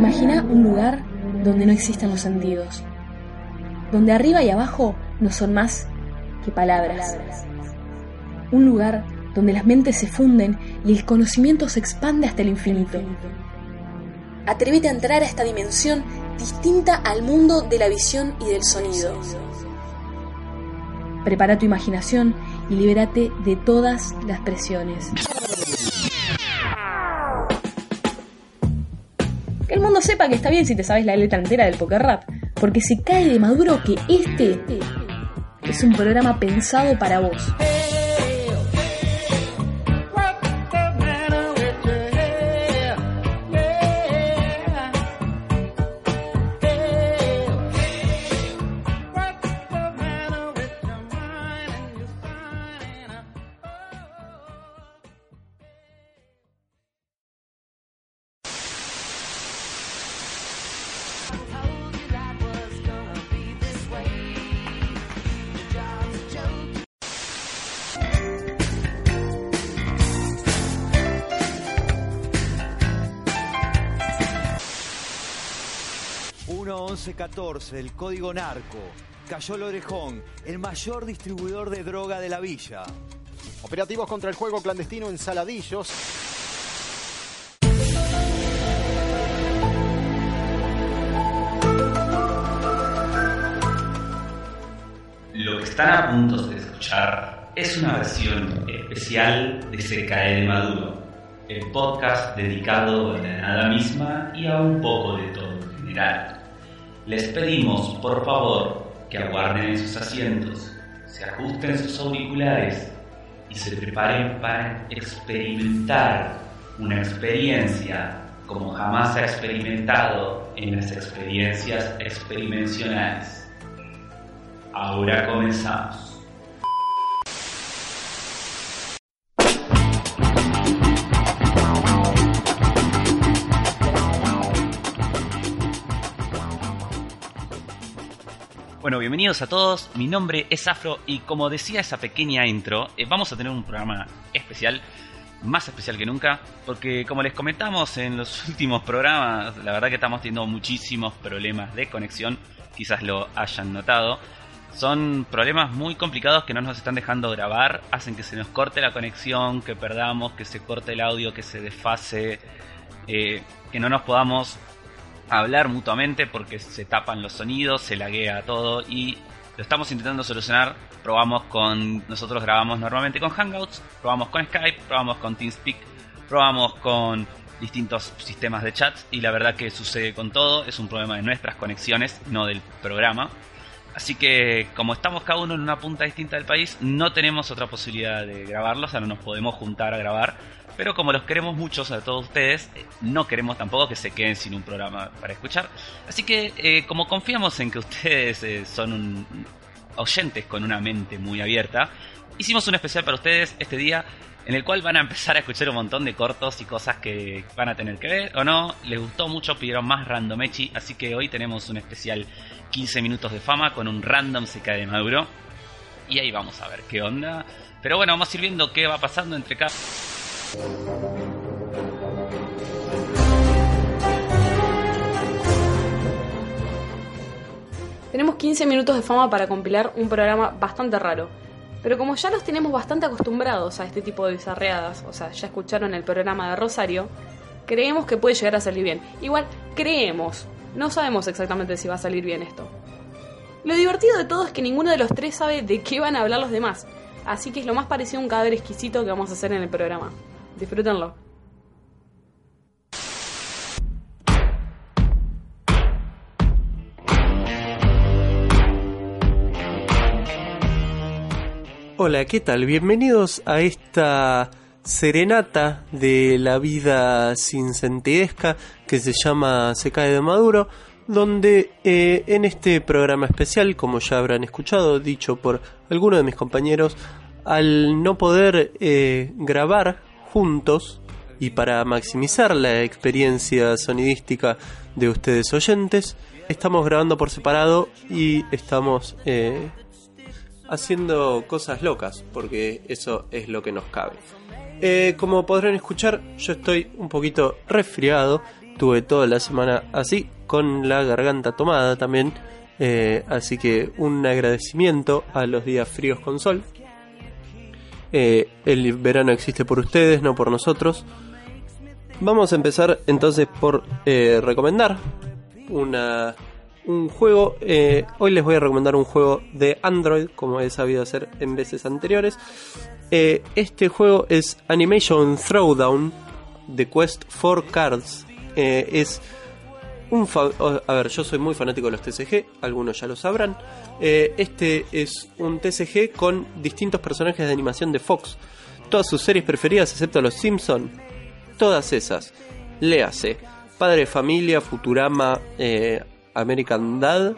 Imagina un lugar donde no existan los sentidos, donde arriba y abajo no son más que palabras. Un lugar donde las mentes se funden y el conocimiento se expande hasta el infinito. Atrévete a entrar a esta dimensión distinta al mundo de la visión y del sonido. Prepara tu imaginación y libérate de todas las presiones. Que está bien si te sabes la letra entera del poker rap, porque se cae de maduro que este es un programa pensado para vos. 1114, el código narco. Cayó el orejón, el mayor distribuidor de droga de la villa. Operativos contra el juego clandestino en Saladillos. Lo que están a punto de escuchar es una versión especial de Se cae de Maduro, el podcast dedicado a la nada misma y a un poco de todo en general. Les pedimos, por favor, que aguarden en sus asientos, se ajusten sus auriculares y se preparen para experimentar una experiencia como jamás ha experimentado en las experiencias experimencionales. Ahora comenzamos. Bueno, bienvenidos a todos. Mi nombre es Afro y como decía esa pequeña intro, eh, vamos a tener un programa especial, más especial que nunca, porque como les comentamos en los últimos programas, la verdad que estamos teniendo muchísimos problemas de conexión, quizás lo hayan notado. Son problemas muy complicados que no nos están dejando grabar, hacen que se nos corte la conexión, que perdamos, que se corte el audio, que se desfase, eh, que no nos podamos hablar mutuamente porque se tapan los sonidos, se laguea todo y lo estamos intentando solucionar. Probamos con. Nosotros grabamos normalmente con Hangouts, probamos con Skype, probamos con TeamSpeak, probamos con distintos sistemas de chat y la verdad que sucede con todo, es un problema de nuestras conexiones, no del programa. Así que como estamos cada uno en una punta distinta del país, no tenemos otra posibilidad de grabarlo, o sea, no nos podemos juntar a grabar pero como los queremos muchos a todos ustedes, eh, no queremos tampoco que se queden sin un programa para escuchar. Así que eh, como confiamos en que ustedes eh, son oyentes con una mente muy abierta, hicimos un especial para ustedes este día en el cual van a empezar a escuchar un montón de cortos y cosas que van a tener que ver o no. Les gustó mucho, pidieron más randomechi, así que hoy tenemos un especial 15 minutos de fama con un random se cae de Maduro. Y ahí vamos a ver qué onda. Pero bueno, vamos a ir viendo qué va pasando entre cada... Tenemos 15 minutos de fama para compilar un programa bastante raro. Pero como ya nos tenemos bastante acostumbrados a este tipo de bizarreadas, o sea, ya escucharon el programa de Rosario, creemos que puede llegar a salir bien. Igual, creemos. No sabemos exactamente si va a salir bien esto. Lo divertido de todo es que ninguno de los tres sabe de qué van a hablar los demás. Así que es lo más parecido a un cadáver exquisito que vamos a hacer en el programa. Disfrútenlo. Hola, ¿qué tal? Bienvenidos a esta serenata de la vida sin sentidesca que se llama Se cae de Maduro, donde eh, en este programa especial, como ya habrán escuchado, dicho por algunos de mis compañeros, al no poder eh, grabar juntos y para maximizar la experiencia sonidística de ustedes oyentes, estamos grabando por separado y estamos eh, haciendo cosas locas, porque eso es lo que nos cabe. Eh, como podrán escuchar, yo estoy un poquito resfriado, estuve toda la semana así, con la garganta tomada también. Eh, así que un agradecimiento a los días fríos con sol. Eh, el verano existe por ustedes, no por nosotros. Vamos a empezar entonces por eh, recomendar una, un juego. Eh, hoy les voy a recomendar un juego de Android, como he sabido hacer en veces anteriores. Este juego es Animation Throwdown The Quest for Cards. Es un a ver, yo soy muy fanático de los TCG, algunos ya lo sabrán. Eh, este es un TCG con distintos personajes de animación de Fox. Todas sus series preferidas, excepto los Simpson, todas esas. Léase: Padre Familia, Futurama, eh, American Dad,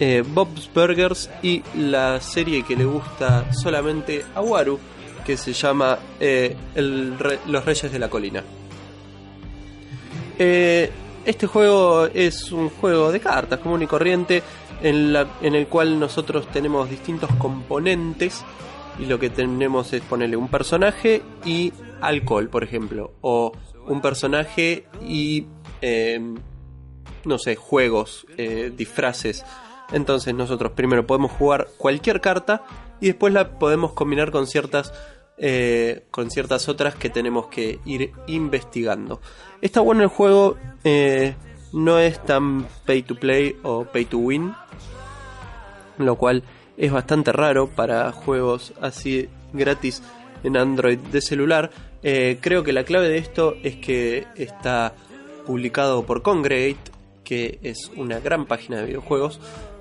eh, Bob's Burgers y la serie que le gusta solamente a Waru, que se llama Los Reyes de la Colina. Eh, este juego es un juego de cartas común y corriente en, el cual nosotros tenemos distintos componentes y lo que tenemos es ponerle un personaje y alcohol, por ejemplo, o un personaje y eh, no sé, juegos, eh, disfraces. Entonces nosotros primero podemos jugar cualquier carta y después la podemos combinar con ciertas eh, con ciertas otras que tenemos que ir investigando. Está bueno el juego, eh, no es tan pay to play o pay to win, lo cual es bastante raro para juegos así gratis en Android de celular. Eh, creo que la clave de esto es que está publicado por Congregate, que es una gran página de videojuegos.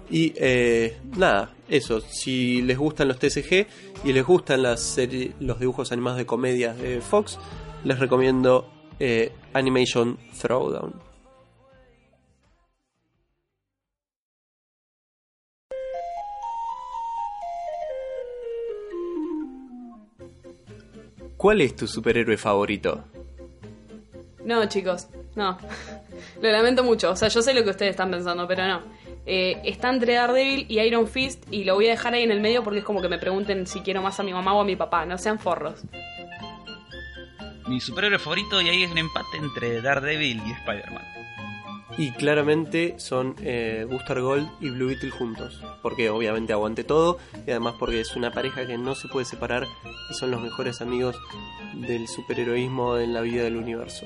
Y eh, nada, eso, si les gustan los TCG y les gustan las serie- los dibujos animados de comedias de Fox, les recomiendo eh, Animation Throwdown. ¿Cuál es tu superhéroe favorito? No, chicos, no. Lo lamento mucho. O sea, yo sé lo que ustedes están pensando, pero no. Eh, está entre Daredevil y Iron Fist y lo voy a dejar ahí en el medio porque es como que me pregunten si quiero más a mi mamá o a mi papá. No sean forros. Mi superhéroe favorito y ahí es un empate entre Daredevil y Spider-Man. Y claramente son eh, Booster Gold y Blue Beetle juntos. Porque obviamente aguante todo. Y además porque es una pareja que no se puede separar. Y son los mejores amigos del superheroísmo en la vida del universo.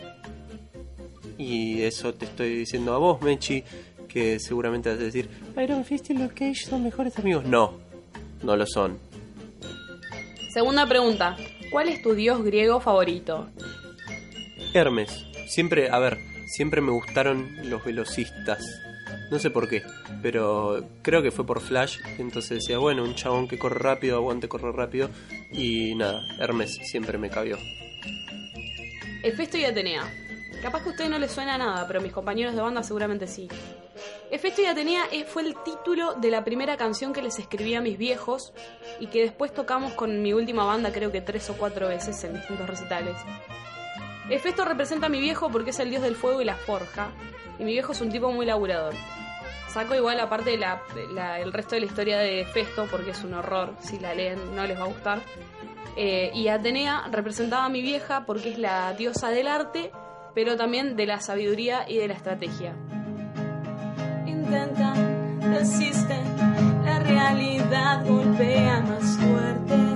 Y eso te estoy diciendo a vos, Mechi. Que seguramente vas a decir: Iron Fist y Luke Cage son mejores amigos. No, no lo son. Segunda pregunta. ¿Cuál es tu dios griego favorito? Hermes. Siempre, a ver, siempre me gustaron los velocistas. No sé por qué, pero creo que fue por Flash. Entonces decía, bueno, un chabón que corre rápido, aguante correr rápido. Y nada, Hermes siempre me cabió. Hefesto y Atenea. Capaz que a ustedes no les suena nada, pero mis compañeros de banda seguramente sí. Hefesto y Atenea es- fue el título de la primera canción que les escribí a mis viejos y que después tocamos con mi última banda creo que tres o cuatro veces en distintos recitales. Hefesto representa a mi viejo porque es el dios del fuego y la forja, y mi viejo es un tipo muy laburador. Saco igual aparte la, la- el resto de la historia de Hefesto porque es un horror, si la leen no les va a gustar. Eh, y Atenea representaba a mi vieja porque es la diosa del arte, pero también de la sabiduría y de la estrategia. Intentan, resisten, la realidad golpea más fuerte.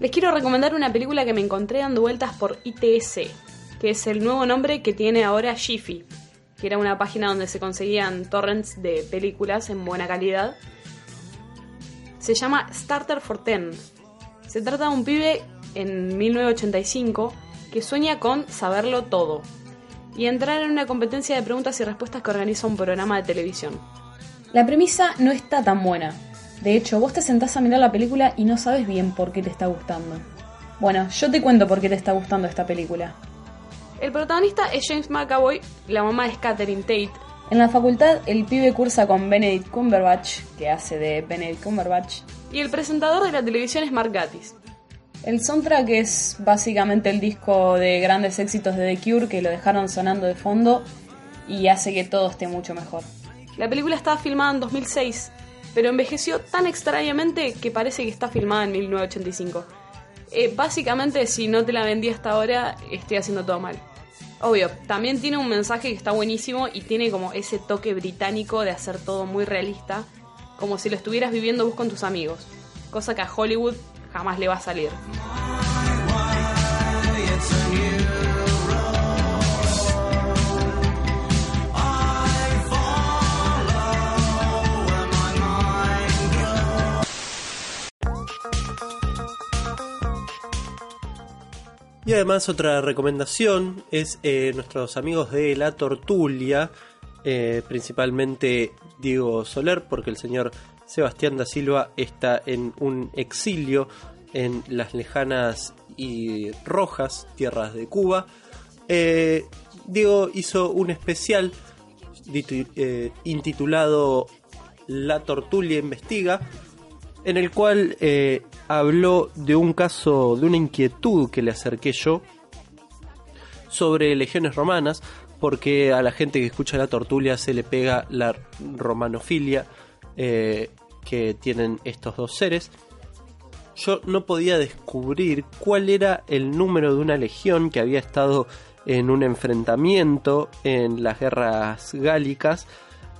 Les quiero recomendar una película que me encontré dando vueltas por ITS, que es el nuevo nombre que tiene ahora Jiffy, que era una página donde se conseguían torrents de películas en buena calidad. Se llama Starter for Ten. Se trata de un pibe en 1985 que sueña con saberlo todo y entrar en una competencia de preguntas y respuestas que organiza un programa de televisión. La premisa no está tan buena. De hecho, vos te sentás a mirar la película y no sabes bien por qué te está gustando. Bueno, yo te cuento por qué te está gustando esta película. El protagonista es James McAvoy, la mamá es Catherine Tate. En la facultad, el pibe cursa con Benedict Cumberbatch, que hace de Benedict Cumberbatch, y el presentador de la televisión es Mark Gatiss. El soundtrack es básicamente el disco de grandes éxitos de The Cure que lo dejaron sonando de fondo y hace que todo esté mucho mejor. La película estaba filmada en 2006, pero envejeció tan extrañamente que parece que está filmada en 1985. Eh, básicamente, si no te la vendí hasta ahora, estoy haciendo todo mal. Obvio, también tiene un mensaje que está buenísimo y tiene como ese toque británico de hacer todo muy realista, como si lo estuvieras viviendo vos con tus amigos, cosa que a Hollywood jamás le va a salir. Y además otra recomendación es eh, nuestros amigos de La Tortulia, eh, principalmente Diego Soler, porque el señor Sebastián da Silva está en un exilio en las lejanas y rojas tierras de Cuba. Eh, Diego hizo un especial intitulado La Tortulia Investiga, en el cual eh, habló de un caso, de una inquietud que le acerqué yo sobre legiones romanas, porque a la gente que escucha la tortulia se le pega la romanofilia eh, que tienen estos dos seres. Yo no podía descubrir cuál era el número de una legión que había estado en un enfrentamiento en las guerras gálicas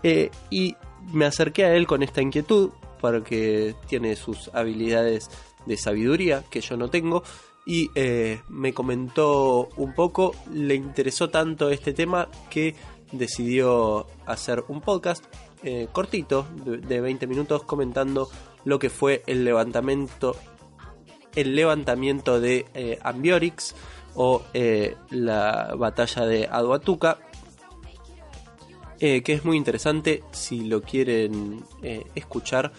eh, y me acerqué a él con esta inquietud porque tiene sus habilidades de sabiduría que yo no tengo. Y eh, me comentó un poco, le interesó tanto este tema que decidió hacer un podcast eh, cortito de, 20 minutos comentando lo que fue el levantamiento el levantamiento de eh, Ambiorix o la batalla de Aduatuca que es muy interesante si lo quieren escuchar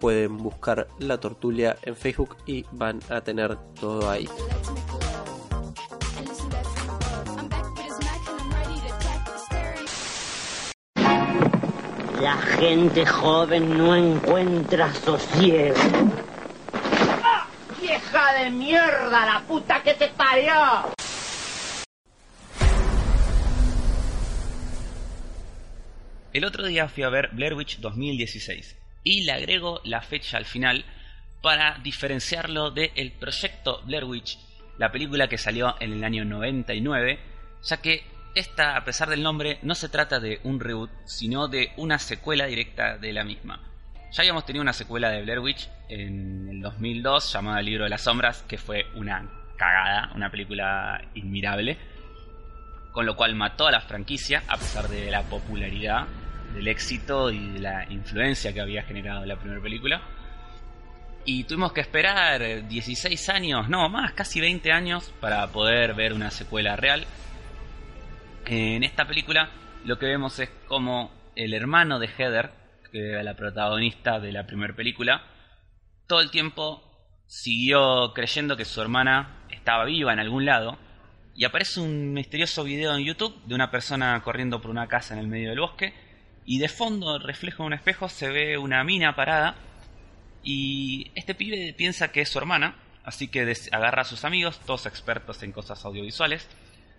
pueden buscar La Tortulia en Facebook y van a tener todo ahí. La gente joven no encuentra sosiego. ¡Ah! ¡Vieja de mierda, la puta que te parió! El otro día fui a ver Blair Witch 2016 y le agrego la fecha al final para diferenciarlo del el proyecto Blair Witch, la película que salió en el año 99, ya que esta, a pesar del nombre, no se trata de un reboot, sino de una secuela directa de la misma. Ya habíamos tenido una secuela de Blair Witch en el 2002 llamada El libro de las sombras, que fue una cagada, una película inmirable, con lo cual mató a la franquicia a pesar de la popularidad del éxito y de la influencia que había generado la primera película. Y tuvimos que esperar 16 años, no más, casi 20 años para poder ver una secuela real. En esta película lo que vemos es como el hermano de Heather, que era la protagonista de la primera película, todo el tiempo siguió creyendo que su hermana estaba viva en algún lado y aparece un misterioso video en YouTube de una persona corriendo por una casa en el medio del bosque y de fondo, reflejo de un espejo, se ve una mina parada. Y este pibe piensa que es su hermana, así que agarra a sus amigos, todos expertos en cosas audiovisuales,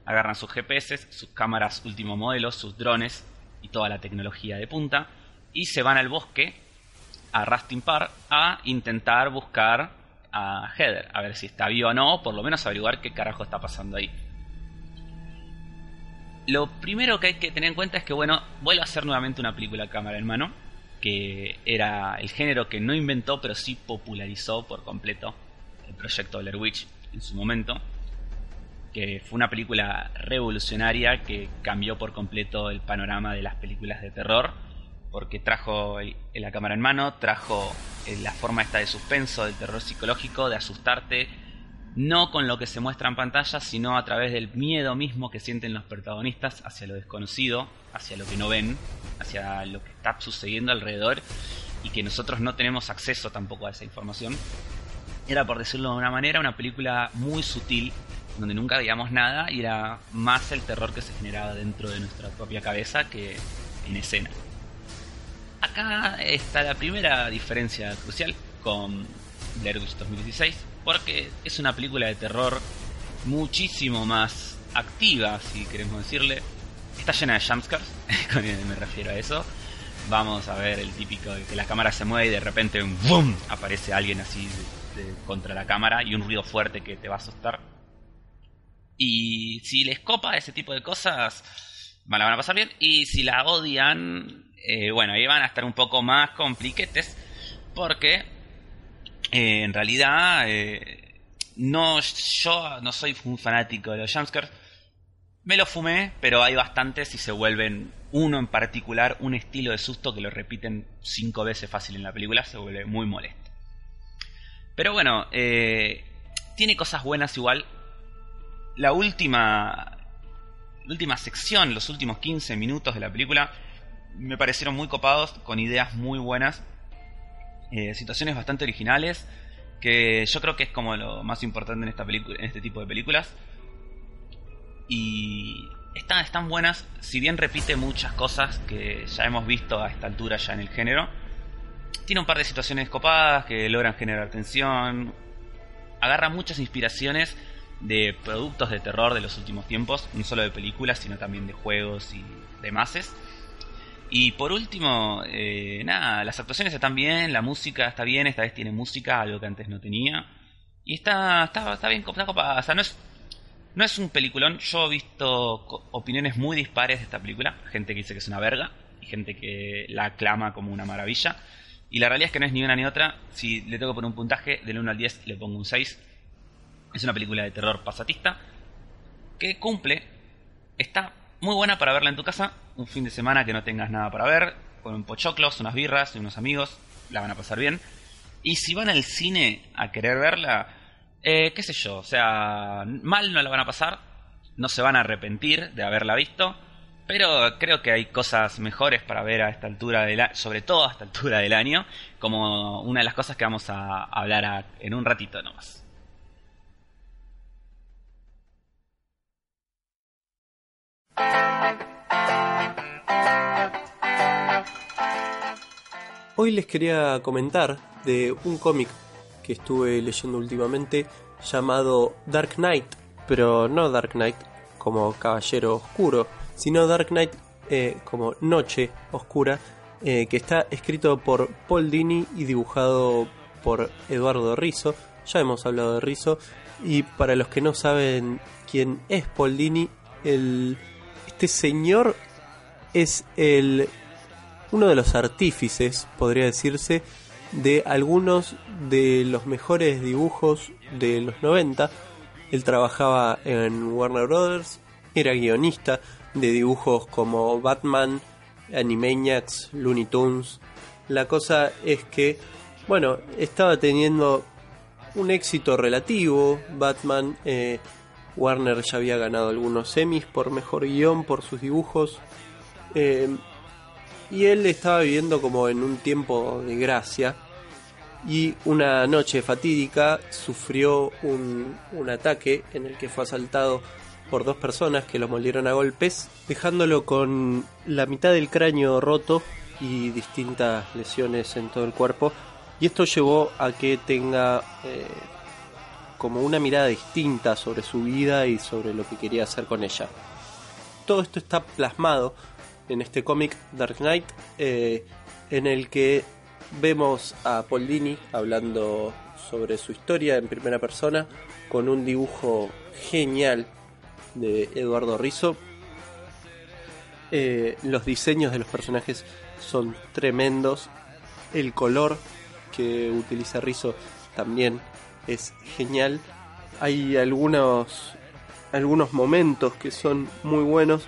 agarran sus GPS, sus cámaras último modelo, sus drones, y toda la tecnología de punta, y se van al bosque, a Rustin Park, a intentar buscar a Heather, a ver si está viva o no, por lo menos averiguar qué carajo está pasando ahí. Lo primero que hay que tener en cuenta es que, bueno, vuelve a ser nuevamente una película cámara en mano, que era el género que no inventó, pero sí popularizó por completo el proyecto Blair Witch en su momento, que fue una película revolucionaria que cambió por completo el panorama de las películas de terror, porque trajo el- la cámara en mano, trajo eh, la forma esta de suspenso, del terror psicológico, de asustarte, no con lo que se muestra en pantalla, sino a través del miedo mismo que sienten los protagonistas hacia lo desconocido, hacia lo que no ven, hacia lo que está sucediendo alrededor y que nosotros no tenemos acceso tampoco a esa información. Era, por decirlo de una manera, una película muy sutil, donde nunca veíamos nada y era más el terror que se generaba dentro de nuestra propia cabeza que en escena. Acá está la primera diferencia crucial con Blair Witch 2016, porque es una película de terror muchísimo más activa, si queremos decirle. Está llena de jumpscares, me refiero a eso. Vamos a ver el típico de que la cámara se mueve y de repente un ¡boom! aparece alguien así de- contra la cámara y un ruido fuerte que te va a asustar. Y si les copa ese tipo de cosas, van- la van a pasar bien. Y si la odian, eh, bueno, ahí van a estar un poco más compliquetes. Porque eh, en realidad eh, no, yo no soy un fanático de los jumpscares. Me lo fumé, pero hay bastantes y se vuelven uno en particular, un estilo de susto que lo repiten cinco veces fácil en la película, se vuelve muy molesto. Pero bueno, eh, tiene cosas buenas igual. La última, la última sección, los últimos 15 minutos de la película, me parecieron muy copados, con ideas muy buenas, eh, situaciones bastante originales, que yo creo que es como lo más importante en esta película, en este tipo de películas. Y están, están buenas, si bien repite muchas cosas que ya hemos visto a esta altura ya en el género. Tiene un par de situaciones copadas que logran generar tensión. Agarra muchas inspiraciones de productos de terror de los últimos tiempos, no solo de películas, sino también de juegos y demás. Y por último, eh, nada, las actuaciones están bien, la música está bien, esta vez tiene música, algo que antes no tenía. Y está, está, está bien, está copada. O sea, no es, no es un peliculón. Yo he visto opiniones muy dispares de esta película. Gente que dice que es una verga y gente que la aclama como una maravilla. Y la realidad es que no es ni una ni otra. Si le tengo que poner un puntaje del 1 al 10, le pongo un 6. Es una película de terror pasatista que cumple. Está muy buena para verla en tu casa. Un fin de semana que no tengas nada para ver. Con un pochoclos, unas birras y unos amigos. La van a pasar bien. Y si van al cine a querer verla, eh, qué sé yo, o sea, mal no la van a pasar. No se van a arrepentir de haberla visto. Pero creo que hay cosas mejores para ver a esta altura del año, sobre todo a esta altura del año, como una de las cosas que vamos a hablar a- en un ratito nomás. Hoy les quería comentar de un cómic que estuve leyendo últimamente llamado Dark Knight, pero no Dark Knight como Caballero Oscuro, sino Dark Knight eh, como Noche Oscura, eh, que está escrito por Paul Dini y dibujado por Eduardo Rizzo. Ya hemos hablado de Rizzo. Y para los que no saben quién es Paul Dini, el, este señor es el uno de los artífices, podría decirse, de algunos de los mejores dibujos de los 90. Él trabajaba en Warner Brothers, era guionista de dibujos como Batman, Animaniacs, Looney Tunes. La cosa es que, bueno, estaba teniendo un éxito relativo. Batman, eh, Warner ya había ganado algunos semis por mejor guion, por sus dibujos. Eh, y él estaba viviendo como en un tiempo de gracia. Y una noche fatídica sufrió un, un ataque en el que fue asaltado por dos personas que lo molieron a golpes, dejándolo con la mitad del cráneo roto y distintas lesiones en todo el cuerpo. Y esto llevó a que tenga eh, como una mirada distinta sobre su vida y sobre lo que quería hacer con ella. Todo esto está plasmado en este cómic Dark Knight, eh, en el que vemos a Paul Dini hablando sobre su historia en primera persona con un dibujo genial de Eduardo Rizzo. Eh, los diseños de los personajes son tremendos. El color que utiliza Rizzo también es genial. Hay algunos, algunos momentos que son muy buenos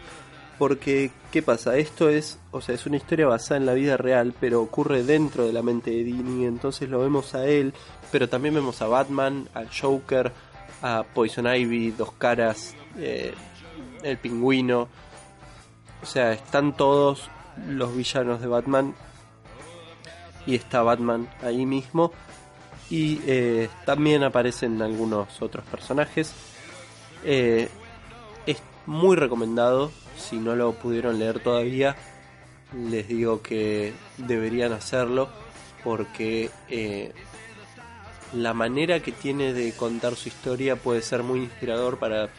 porque, ¿qué pasa? Esto es, o sea, es una historia basada en la vida real, pero ocurre dentro de la mente de Dini, entonces lo vemos a él, pero también vemos a Batman, al Joker, a Poison Ivy, Dos Caras, eh, el Pingüino, o sea, están todos los villanos de Batman y está Batman ahí mismo y eh, también aparecen algunos otros personajes. Eh, es muy recomendado, si no lo pudieron leer todavía, les digo que deberían hacerlo porque eh, la manera que tiene de contar su historia puede ser muy inspirador para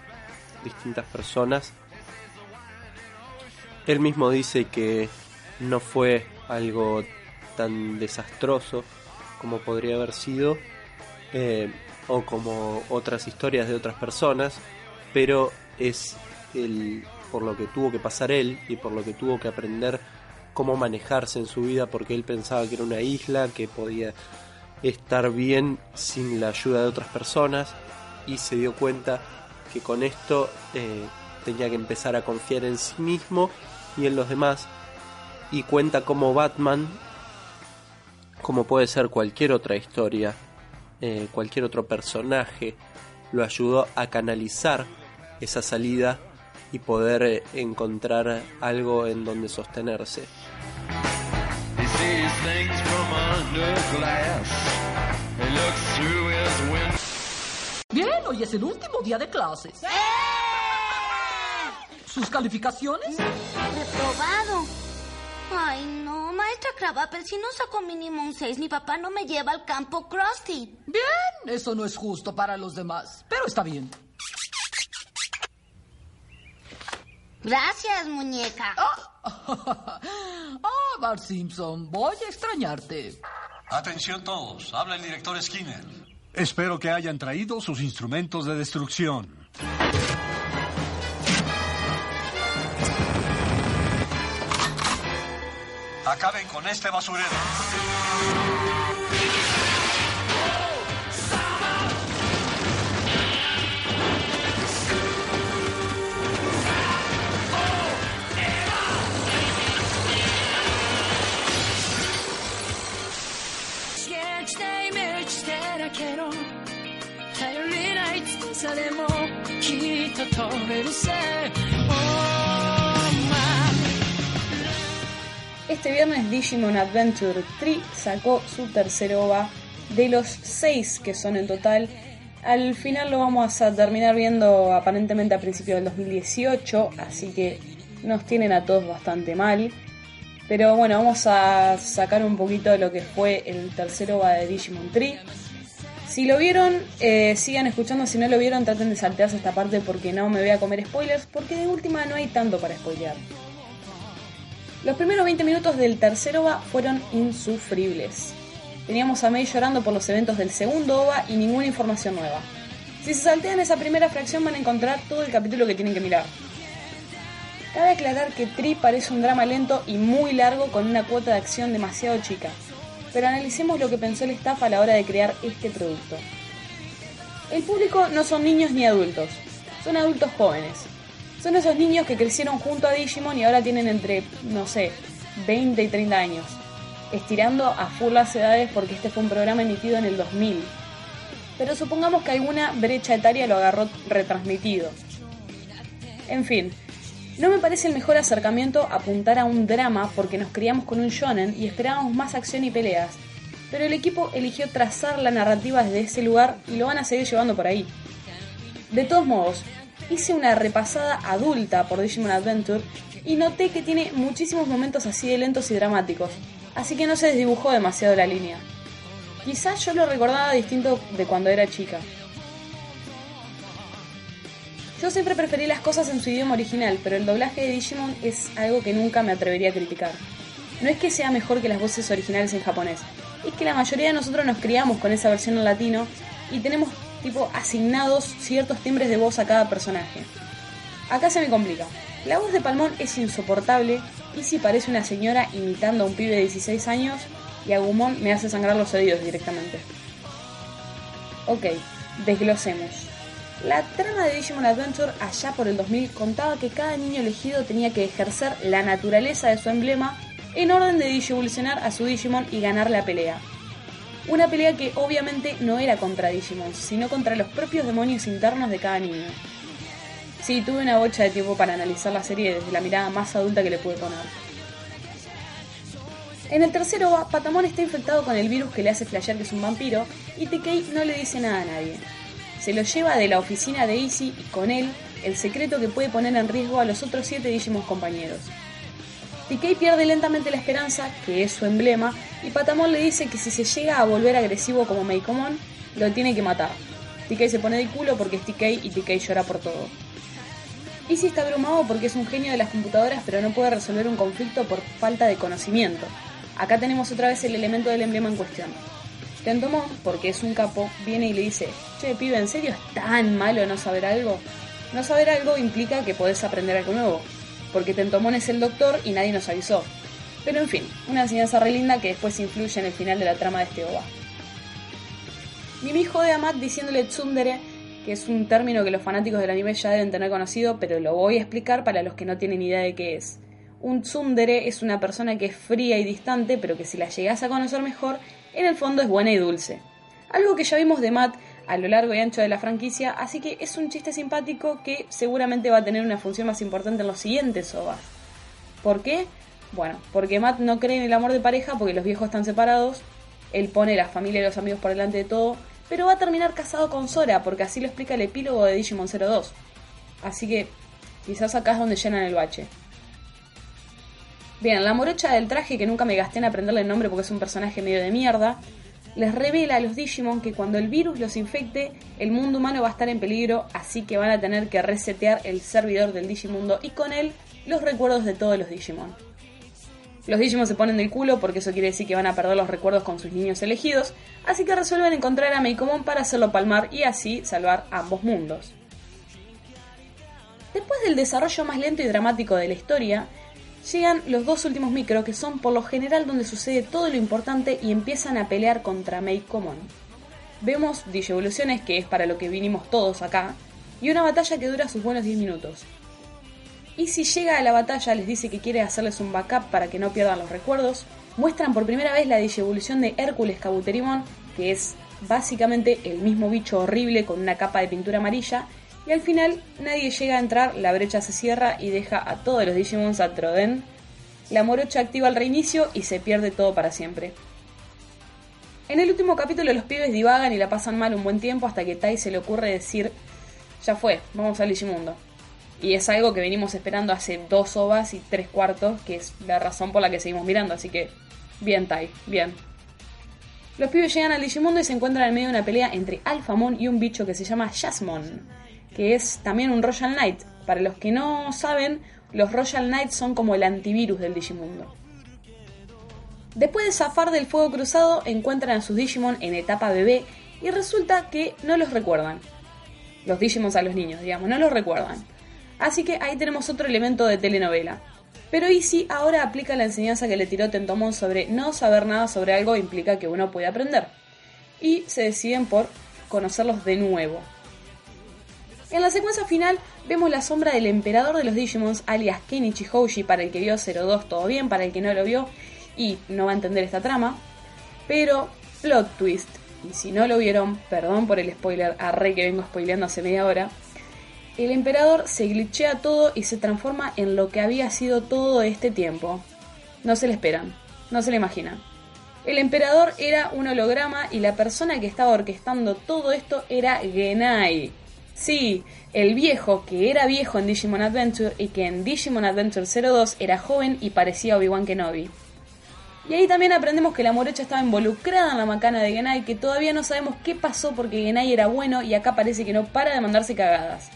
distintas personas. Él mismo dice que no fue algo tan desastroso como podría haber sido eh, o como otras historias de otras personas, pero es el por lo que tuvo que pasar él y por lo que tuvo que aprender cómo manejarse en su vida porque él pensaba que era una isla que podía estar bien sin la ayuda de otras personas y se dio cuenta que con esto eh, tenía que empezar a confiar en sí mismo y en los demás y cuenta cómo Batman como puede ser cualquier otra historia eh, cualquier otro personaje lo ayudó a canalizar esa salida y poder eh, encontrar algo en donde sostenerse. Bien, hoy es el último día de clases. ¿Sus calificaciones? Reprobado. Ay, no, maestra Cravapel, si no saco mínimo un 6, mi papá no me lleva al campo Krusty. Bien, eso no es justo para los demás, pero está bien. Gracias, muñeca. Ah, Bart Simpson, voy a extrañarte. Atención todos, habla el director Skinner. Espero que hayan traído sus instrumentos de destrucción. Acaben con este basurero. Salemo, きっと飛べるさ Este viernes Digimon Adventure 3 sacó su tercer OVA de los seis que son en total. Al final lo vamos a terminar viendo aparentemente a principios del 2018, así que nos tienen a todos bastante mal. Pero bueno, vamos a sacar un poquito de lo que fue el tercer OVA de Digimon 3. Si lo vieron, eh, sigan escuchando. Si no lo vieron, traten de saltearse esta parte porque no me voy a comer spoilers. Porque de última no hay tanto para spoilear. Los primeros 20 minutos del tercer OVA fueron insufribles. Teníamos a Mei llorando por los eventos del segundo OVA y ninguna información nueva. Si se saltean esa primera fracción van a encontrar todo el capítulo que tienen que mirar. Cabe aclarar que Tri parece un drama lento y muy largo con una cuota de acción demasiado chica. Pero analicemos lo que pensó el staff a la hora de crear este producto. El público no son niños ni adultos, son adultos jóvenes. Son esos niños que crecieron junto a Digimon y ahora tienen entre, no sé, 20 y 30 años. Estirando a full las edades porque este fue un programa emitido en el 2000. Pero supongamos que alguna brecha etaria lo agarró retransmitido. En fin, no me parece el mejor acercamiento apuntar a un drama porque nos criamos con un shonen y esperábamos más acción y peleas, pero el equipo eligió trazar la narrativa desde ese lugar y lo van a seguir llevando por ahí. De todos modos, hice una repasada adulta por Digimon Adventure y noté que tiene muchísimos momentos así de lentos y dramáticos, así que no se desdibujó demasiado la línea. Quizás yo lo recordaba distinto de cuando era chica. Yo siempre preferí las cosas en su idioma original, pero el doblaje de Digimon es algo que nunca me atrevería a criticar. No es que sea mejor que las voces originales en japonés, es que la mayoría de nosotros nos criamos con esa versión en latino y tenemos tipo asignados ciertos timbres de voz a cada personaje. Acá se me complica. La voz de Palmón es insoportable y si parece una señora imitando a un pibe de 16 años y Agumon me hace sangrar los oídos directamente. Ok, desglosemos. La trama de Digimon Adventure allá por el 2000 contaba que cada niño elegido tenía que ejercer la naturaleza de su emblema en orden de evolucionar a su Digimon y ganar la pelea. Una pelea que obviamente no era contra Digimon, sino contra los propios demonios internos de cada niño. Sí, tuve una bocha de tiempo para analizar la serie desde la mirada más adulta que le pude poner. En el tercer OVA, Patamon está infectado con el virus que le hace flashear que es un vampiro y TK no le dice nada a nadie. Se lo lleva de la oficina de Easy y con él el secreto que puede poner en riesgo a los otros siete Digimon compañeros. TK pierde lentamente la esperanza, que es su emblema, y Patamon le dice que si se llega a volver agresivo como Meikomon, lo tiene que matar. TK se pone de culo porque es TK y TK llora por todo. Easy está abrumado porque es un genio de las computadoras pero no puede resolver un conflicto por falta de conocimiento. Acá tenemos otra vez el elemento del emblema en cuestión. Tentomon, porque es un capo, viene y le dice, che pibe, ¿en serio es tan malo no saber algo? No saber algo implica que podés aprender algo nuevo, porque Tentomon es el doctor y nadie nos avisó. Pero en fin, una enseñanza re linda que después influye en el final de la trama de este OVA. Mimi jode a Matt diciéndole tsundere, que es un término que los fanáticos del anime ya deben tener conocido, pero lo voy a explicar para los que no tienen idea de qué es. Un tsundere es una persona que es fría y distante, pero que si la llegas a conocer mejor, en el fondo es buena y dulce. Algo que ya vimos de Matt a lo largo y ancho de la franquicia, así que es un chiste simpático que seguramente va a tener una función más importante en los siguientes OVAs. ¿Por qué? Bueno, porque Matt no cree en el amor de pareja porque los viejos están separados, él pone la familia y los amigos por delante de todo, pero va a terminar casado con Sora porque así lo explica el epílogo de Digimon 02. Así que quizás acá es donde llenan el bache. Bien, la morocha del traje, que nunca me gasté en aprenderle el nombre porque es un personaje medio de mierda, les revela a los Digimon que cuando el virus los infecte, el mundo humano va a estar en peligro, así que van a tener que resetear el servidor del Digimundo y con él los recuerdos de todos los Digimon. Los Digimon se ponen del culo porque eso quiere decir que van a perder los recuerdos con sus niños elegidos, así que resuelven encontrar a Meikomon para hacerlo palmar y así salvar ambos mundos. Después del desarrollo más lento y dramático de la historia, llegan los dos últimos micros que son por lo general donde sucede todo lo importante y empiezan a pelear contra Meikomon. Vemos Digievoluciones, que es para lo que vinimos todos acá, y una batalla que dura sus buenos 10 minutos. Y si llega a la batalla les dice que quiere hacerles un backup para que no pierdan los recuerdos, muestran por primera vez la Digievolución de Hércules Kabuterimon, que es básicamente el mismo bicho horrible con una capa de pintura amarilla, y al final nadie llega a entrar, la brecha se cierra y deja a todos los Digimons a Troden. La morocha activa el reinicio y se pierde todo para siempre. En el último capítulo los pibes divagan y la pasan mal un buen tiempo hasta que Tai se le ocurre decir, ya fue, vamos al Digimundo. Y es algo que venimos esperando hace dos ovas y tres cuartos, que es la razón por la que seguimos mirando, así que bien Tai, bien. Los pibes llegan al Digimundo y se encuentran en medio de una pelea entre Alphamon y un bicho que se llama Jasmine que es también un Royal Knight. Para los que no saben, los Royal Knights son como el antivirus del Digimundo. Después de zafar del fuego cruzado, encuentran a sus Digimon en etapa bebé y resulta que no los recuerdan. Los Digimons a los niños, digamos, no los recuerdan. Así que ahí tenemos otro elemento de telenovela. Pero Easy ahora aplica la enseñanza que le tiró Tentomon sobre no saber nada sobre algo implica que uno puede aprender. Y se deciden por conocerlos de nuevo. En la secuencia final vemos la sombra del emperador de los Digimons, alias Kenichi Hoshi, para el que vio 02 todo bien, para el que no lo vio y no va a entender esta trama. Pero, plot twist, y si no lo vieron, perdón por el spoiler, arre que vengo spoileando hace media hora, el emperador se glitchea todo y se transforma en lo que había sido todo este tiempo. No se le esperan, no se le imaginan. El emperador era un holograma y la persona que estaba orquestando todo esto era Genai, Sí, el viejo que era viejo en Digimon Adventure y que en Digimon Adventure 02 era joven y parecía Obi-Wan Kenobi. Y ahí también aprendemos que la morocha estaba involucrada en la macana de Genai, que todavía no sabemos qué pasó porque Genai era bueno y acá parece que no para de mandarse cagadas.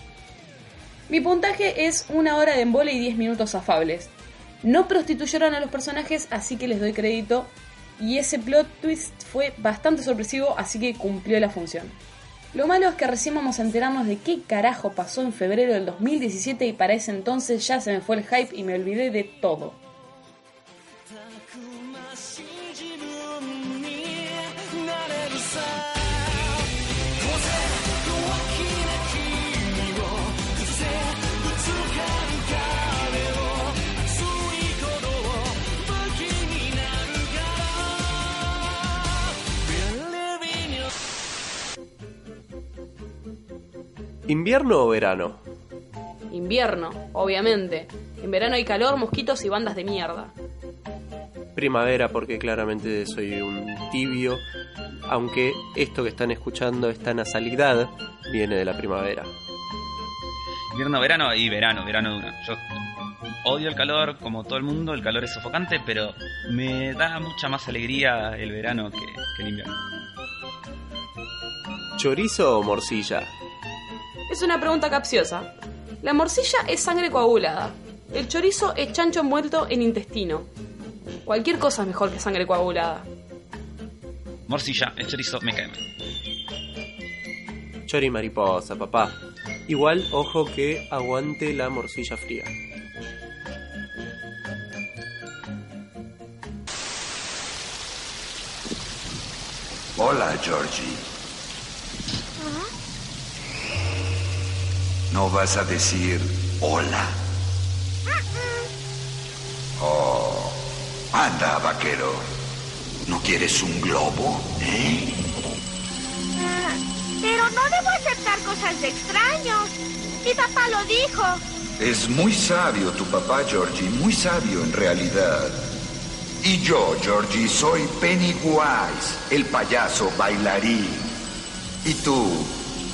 Mi puntaje es una hora de embole y 10 minutos afables. No prostituyeron a los personajes, así que les doy crédito. Y ese plot twist fue bastante sorpresivo, así que cumplió la función. Lo malo es que recién vamos a enterarnos de qué carajo pasó en febrero del 2017 y para ese entonces ya se me fue el hype y me olvidé de todo. ¿Invierno o verano? Invierno, obviamente. En verano hay calor, mosquitos y bandas de mierda. Primavera porque claramente soy un tibio, aunque esto que están escuchando, esta nasalidad, viene de la primavera. Invierno, verano y verano, verano Yo odio el calor como todo el mundo, el calor es sofocante, pero me da mucha más alegría el verano que, que el invierno. ¿Chorizo o morcilla? Es una pregunta capciosa. La morcilla es sangre coagulada. El chorizo es chancho envuelto en intestino. Cualquier cosa es mejor que sangre coagulada. Morcilla, el chorizo me cae. Chori mariposa, papá. Igual, ojo que aguante la morcilla fría. Hola, Georgie. ¿No vas a decir hola? Oh, anda, vaquero. ¿No quieres un globo, eh? Pero no debo aceptar cosas de extraños. Mi papá lo dijo. Es muy sabio tu papá, Georgie, muy sabio en realidad. Y yo, Georgie, soy Pennywise, el payaso bailarín. Y tú,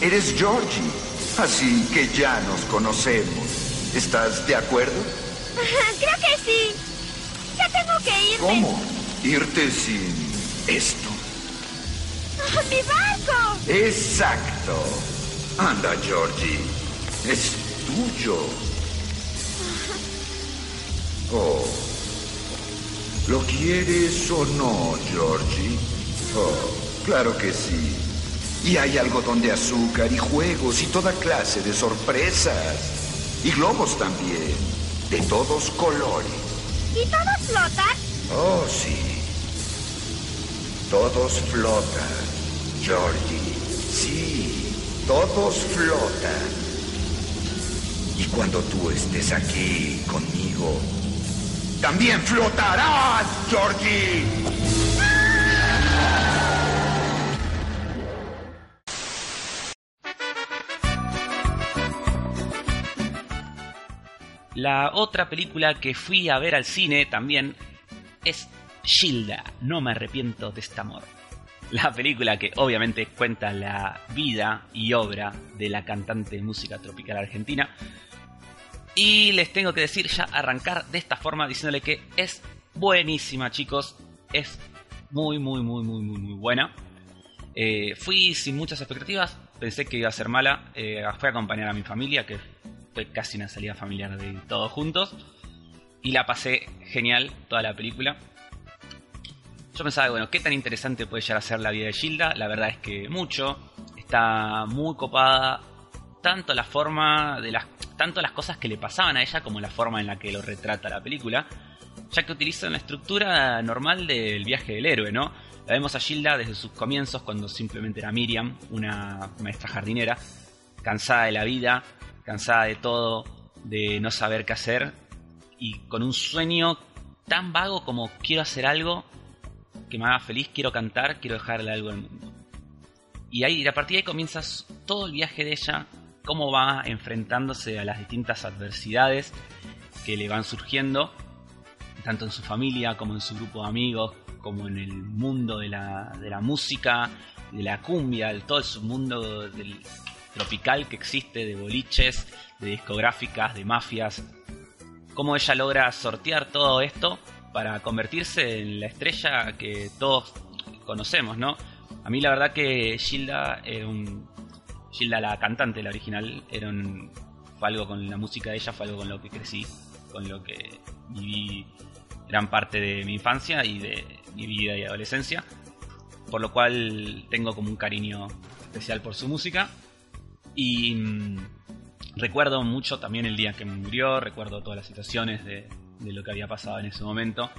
eres Georgie, así que ya nos conocemos. ¿Estás de acuerdo? Creo que sí. Ya tengo que irme. ¿Cómo? ¿Irte sin esto? ¡Mi barco! Exacto. Anda, Georgie. Es tuyo. Oh. ¿Lo quieres o no, Georgie? Oh, claro que sí. Y hay algodón de azúcar y juegos y toda clase de sorpresas. Y globos también. De todos colores. ¿Y todos flotan? Oh, sí. Todos flotan, Georgie. Sí, todos flotan. Y cuando tú estés aquí conmigo, también flotarás, Georgie. La otra película que fui a ver al cine también es Gilda, no me arrepiento de este amor. La película que obviamente cuenta la vida y obra de la cantante de música tropical argentina. Y les tengo que decir ya arrancar de esta forma diciéndole que es buenísima chicos, es muy muy muy muy muy muy buena. Eh, fui sin muchas expectativas, pensé que iba a ser mala, eh, fui a acompañar a mi familia, que fue casi una salida familiar de todos juntos. Y la pasé genial toda la película. Yo pensaba, bueno, qué tan interesante puede llegar a ser la vida de Gilda. La verdad es que mucho. Está muy copada. Tanto la forma de las. Tanto las cosas que le pasaban a ella como la forma en la que lo retrata la película. Ya que utiliza la estructura normal del viaje del héroe, ¿no? La vemos a Gilda desde sus comienzos cuando simplemente era Miriam, una maestra jardinera, cansada de la vida, cansada de todo, de no saber qué hacer y con un sueño tan vago como quiero hacer algo que me haga feliz, quiero cantar, quiero dejarle algo al mundo. Y ahí, a partir de ahí comienzas todo el viaje de ella, cómo va enfrentándose a las distintas adversidades que le van surgiendo, tanto en su familia como en su grupo de amigos, como en el mundo de la, de la música, de la cumbia, de todo el mundo del tropical que existe, de boliches, de discográficas, de mafias. Cómo ella logra sortear todo esto para convertirse en la estrella que todos conocemos, ¿no? A mí la verdad que Gilda era un... Gilda, la cantante, la original, era un fue algo con la música de ella, fue algo con lo que crecí, con lo que viví gran parte de mi infancia y de mi vida y adolescencia, por lo cual tengo como un cariño especial por su música y mm, recuerdo mucho también el día que murió, recuerdo todas las situaciones de, de lo que había pasado en ese momento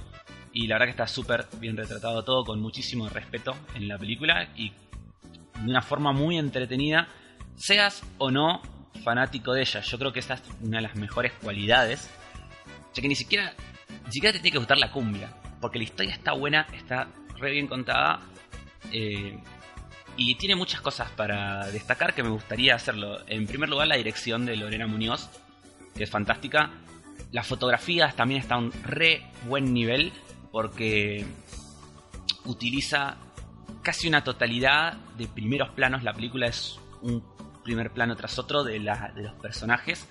y la verdad que está súper bien retratado todo con muchísimo respeto en la película y de una forma muy entretenida, seas o no fanático de ella. Yo creo que esta es una de las mejores cualidades, ya que ni siquiera, ni siquiera te tiene que gustar la cumbia, porque la historia está buena, está re bien contada eh, y tiene muchas cosas para destacar que me gustaría hacerlo. En primer lugar, la dirección de Lorena Muñoz, que es fantástica. Las fotografías también están a un re buen nivel porque utiliza casi una totalidad de primeros planos. La película es un primer plano tras otro de, la, de los personajes.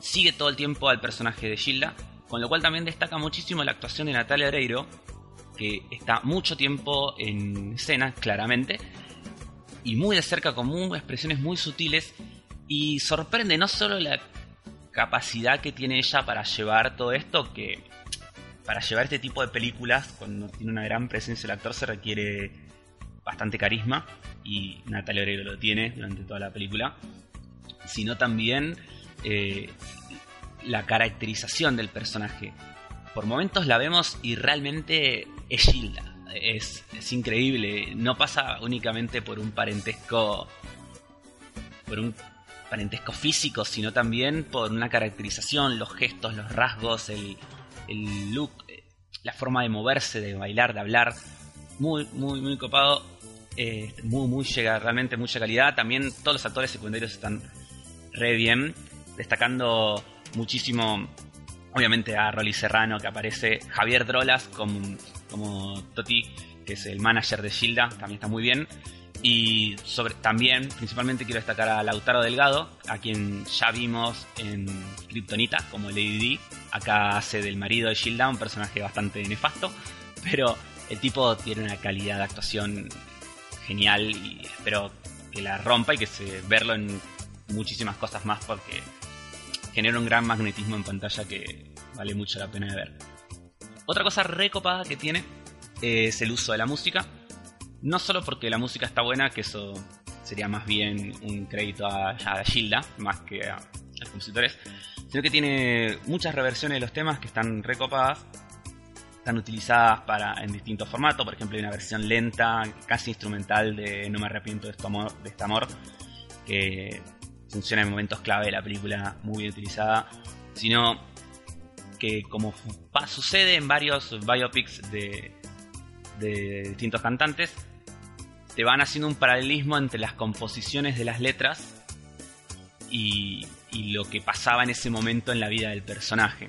Sigue todo el tiempo al personaje de Gilda, con lo cual también destaca muchísimo la actuación de Natalia Oreiro, que está mucho tiempo en escena, claramente, y muy de cerca, con muy, expresiones muy sutiles, y sorprende no solo la capacidad que tiene ella para llevar todo esto, que para llevar este tipo de películas, cuando tiene una gran presencia el actor, se requiere bastante carisma, y Natalia Oreiro lo tiene durante toda la película, sino también eh, la caracterización del personaje. Por momentos la vemos y realmente es Gilda. Es, es, increíble. No pasa únicamente por un parentesco. por un parentesco físico, sino también por una caracterización, los gestos, los rasgos, el, el look, la forma de moverse, de bailar, de hablar. Muy, muy, muy copado. Eh, muy, muy llega, realmente mucha calidad. También todos los actores secundarios están re bien. Destacando muchísimo, obviamente, a Rolly Serrano, que aparece. Javier Drolas como, como Toti, que es el manager de Gilda, también está muy bien. Y sobre, también, principalmente, quiero destacar a Lautaro Delgado, a quien ya vimos en Kryptonita como Lady D. Acá hace del marido de Gilda, un personaje bastante nefasto, pero el tipo tiene una calidad de actuación genial y espero que la rompa y que se verlo en muchísimas cosas más porque genera un gran magnetismo en pantalla que vale mucho la pena de ver. Otra cosa recopada que tiene es el uso de la música. No solo porque la música está buena, que eso sería más bien un crédito a, a Gilda, más que a, los compositores, sino que tiene muchas reversiones de los temas que están recopadas. Están utilizadas para, en distintos formatos, por ejemplo hay una versión lenta, casi instrumental de No me arrepiento de, esto amor, de este amor, que funciona en momentos clave de la película, muy bien utilizada, sino que como sucede en varios biopics de, de distintos cantantes, te van haciendo un paralelismo entre las composiciones de las letras y, lo que pasaba en ese momento en la vida del personaje.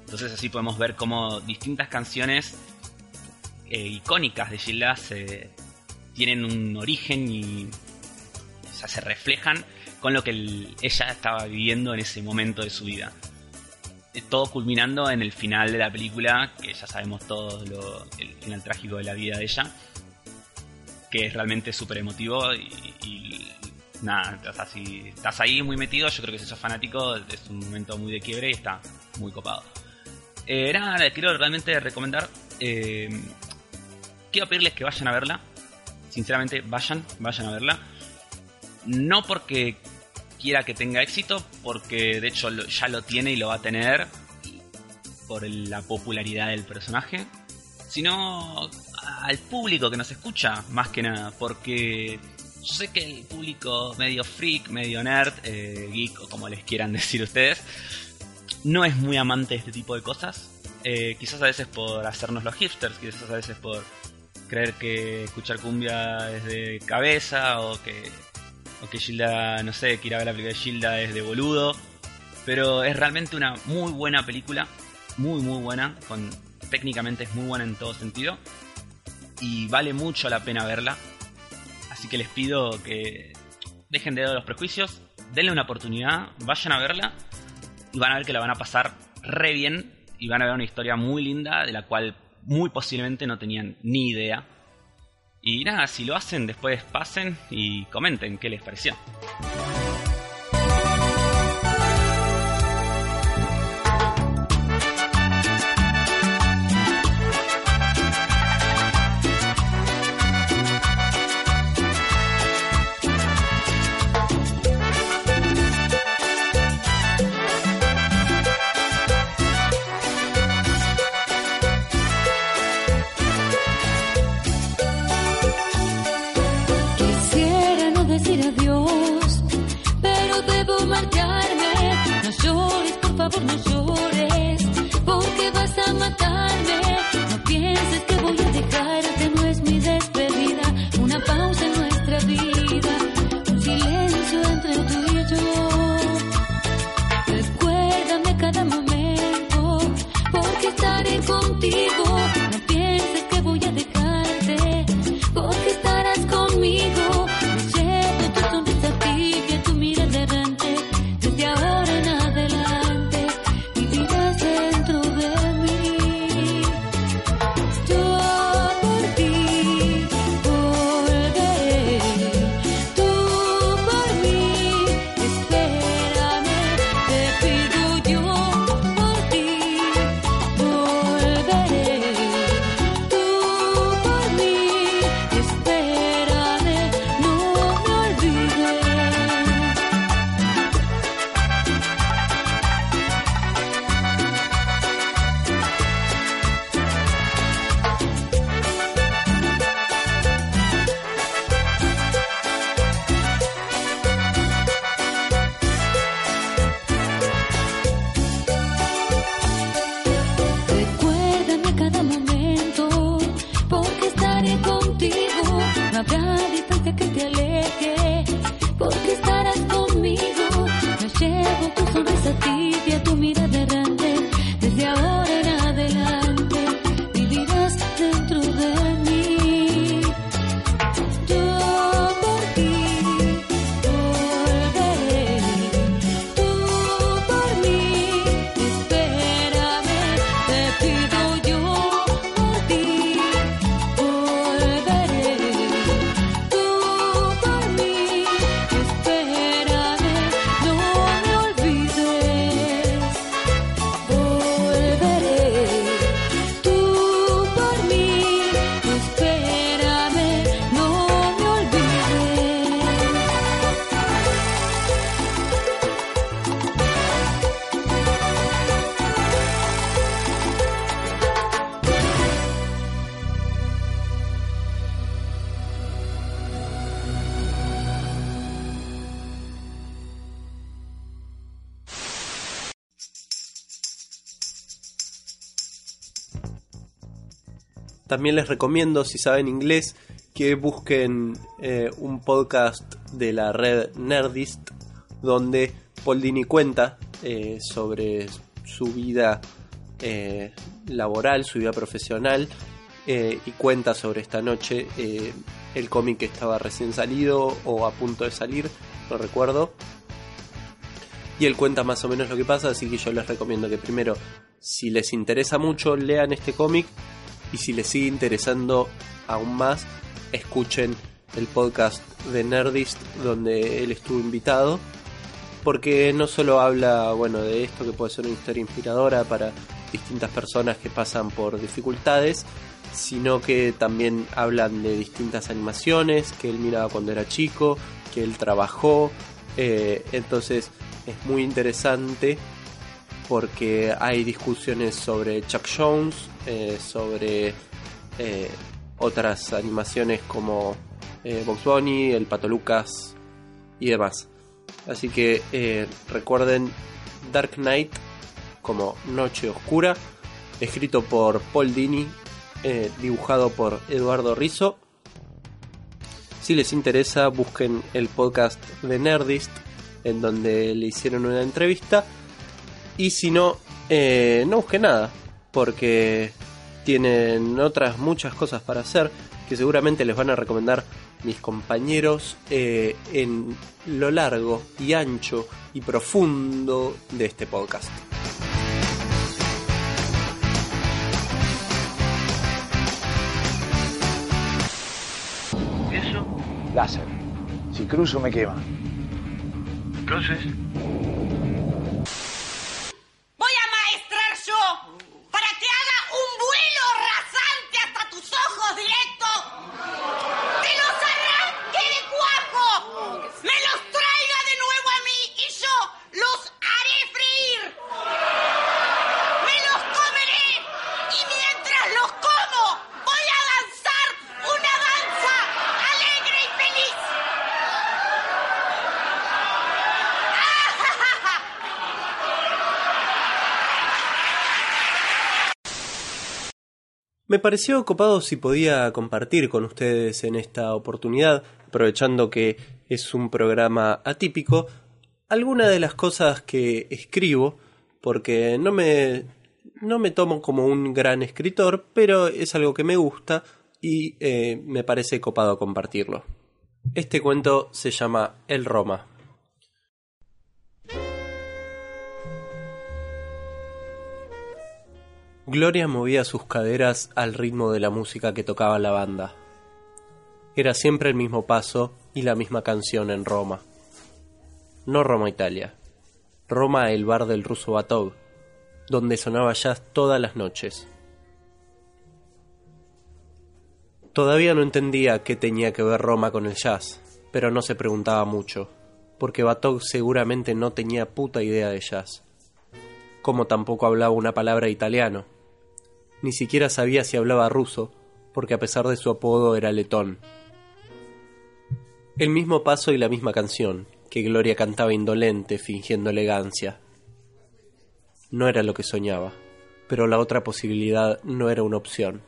Entonces así podemos ver cómo distintas canciones eh, icónicas de Gilda se, tienen un origen y se reflejan con lo que el, ella estaba viviendo en ese momento de su vida. Todo culminando en el final de la película, que ya sabemos todo lo, el final trágico de la vida de ella, que es realmente súper emotivo y, y, nada, o sea, si estás ahí muy metido, yo creo que si sos fanático es un momento muy de quiebre y está muy copado. Eh, nada, quiero realmente recomendar, eh, quiero pedirles que vayan a verla, sinceramente vayan, vayan a verla, no porque quiera que tenga éxito, porque de hecho ya lo tiene y lo va a tener por la popularidad del personaje, sino al público que nos escucha, más que nada, porque yo sé que el público medio freak, medio nerd, eh, geek o como les quieran decir ustedes, no es muy amante de este tipo de cosas. Eh, quizás a veces por hacernos los hipsters, quizás a veces por creer que escuchar cumbia es de cabeza o que que Gilda, no sé, que ir a ver la película de Gilda es de boludo. Pero es realmente una muy buena película. Muy, muy buena. Con, técnicamente es muy buena en todo sentido. Y vale mucho la pena verla. Así que les pido que dejen de lado los prejuicios. Denle una oportunidad. Vayan a verla. Y van a ver que la van a pasar re bien. Y van a ver una historia muy linda de la cual muy posiblemente no tenían ni idea. Y nada, si lo hacen, después pasen y comenten qué les pareció. También les recomiendo, si saben inglés, que busquen eh, un podcast de la red Nerdist, donde Paul Dini cuenta eh, sobre su vida eh, laboral, su vida profesional, y cuenta sobre esta noche el cómic que estaba recién salido o a punto de salir, no recuerdo. Y él cuenta más o menos lo que pasa, así que yo les recomiendo que primero, si les interesa mucho, lean este cómic y si les sigue interesando aún más, escuchen el podcast de Nerdist donde él estuvo invitado. Porque no solo habla, bueno, de esto que puede ser una historia inspiradora para distintas personas que pasan por dificultades, sino que también hablan de distintas animaciones que él miraba cuando era chico, que él trabajó. eh, entonces es muy interesante porque hay discusiones sobre Chuck Jones, eh, sobre eh, otras animaciones como eh, Box Bunny, el Pato Lucas y demás. Así que eh, recuerden Dark Knight como Noche Oscura, escrito por Paul Dini, dibujado por Eduardo Rizzo. Si les interesa, busquen el podcast de Nerdist, en donde le hicieron una entrevista. Y si no, eh, no busquen nada, porque tienen otras muchas cosas para hacer que seguramente les van a recomendar mis compañeros eh, en lo largo y ancho y profundo de este podcast. ¿Eso? Láser. Si cruzo me quema. Entonces, Voy a maestrar yo para que haga un vuelo rasante hasta tus ojos directo. ¡Te los arranque de cuajo! ¡Me los traiga de nuevo a mí y yo los haré freír! ¡Me los comeré! Y mientras los como, voy a danzar una danza alegre y feliz. Me pareció copado si podía compartir con ustedes en esta oportunidad, aprovechando que es un programa atípico, algunas de las cosas que escribo, porque no me, no me tomo como un gran escritor, pero es algo que me gusta y eh, me parece copado compartirlo. Este cuento se llama El Roma. Gloria movía sus caderas al ritmo de la música que tocaba la banda. Era siempre el mismo paso y la misma canción en Roma. No Roma, Italia. Roma, el bar del ruso Batog, donde sonaba jazz todas las noches. Todavía no entendía qué tenía que ver Roma con el jazz, pero no se preguntaba mucho, porque Batog seguramente no tenía puta idea de jazz. Como tampoco hablaba una palabra italiano. Ni siquiera sabía si hablaba ruso, porque a pesar de su apodo era letón. El mismo paso y la misma canción, que Gloria cantaba indolente, fingiendo elegancia. No era lo que soñaba, pero la otra posibilidad no era una opción.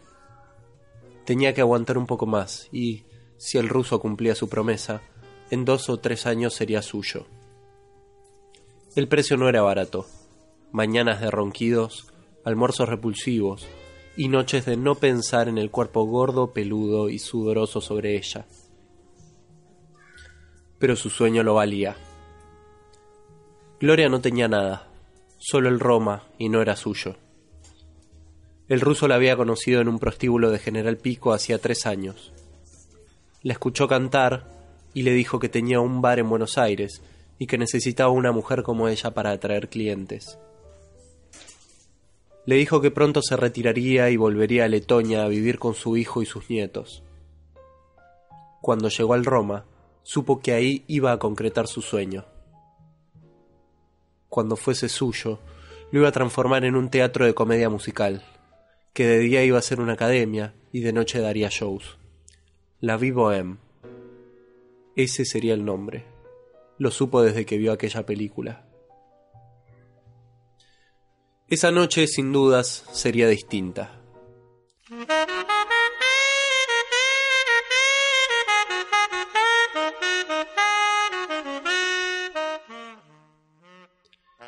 Tenía que aguantar un poco más y, si el ruso cumplía su promesa, en dos o tres años sería suyo. El precio no era barato. Mañanas de ronquidos, almuerzos repulsivos y noches de no pensar en el cuerpo gordo, peludo y sudoroso sobre ella. Pero su sueño lo valía. Gloria no tenía nada, solo el Roma y no era suyo. El ruso la había conocido en un prostíbulo de General Pico hacía tres años. La escuchó cantar y le dijo que tenía un bar en Buenos Aires y que necesitaba una mujer como ella para atraer clientes. Le dijo que pronto se retiraría y volvería a Letonia a vivir con su hijo y sus nietos. Cuando llegó al Roma, supo que ahí iba a concretar su sueño. Cuando fuese suyo, lo iba a transformar en un teatro de comedia musical, que de día iba a ser una academia y de noche daría shows. La Vivo M. Ese sería el nombre. Lo supo desde que vio aquella película. Esa noche, sin dudas, sería distinta.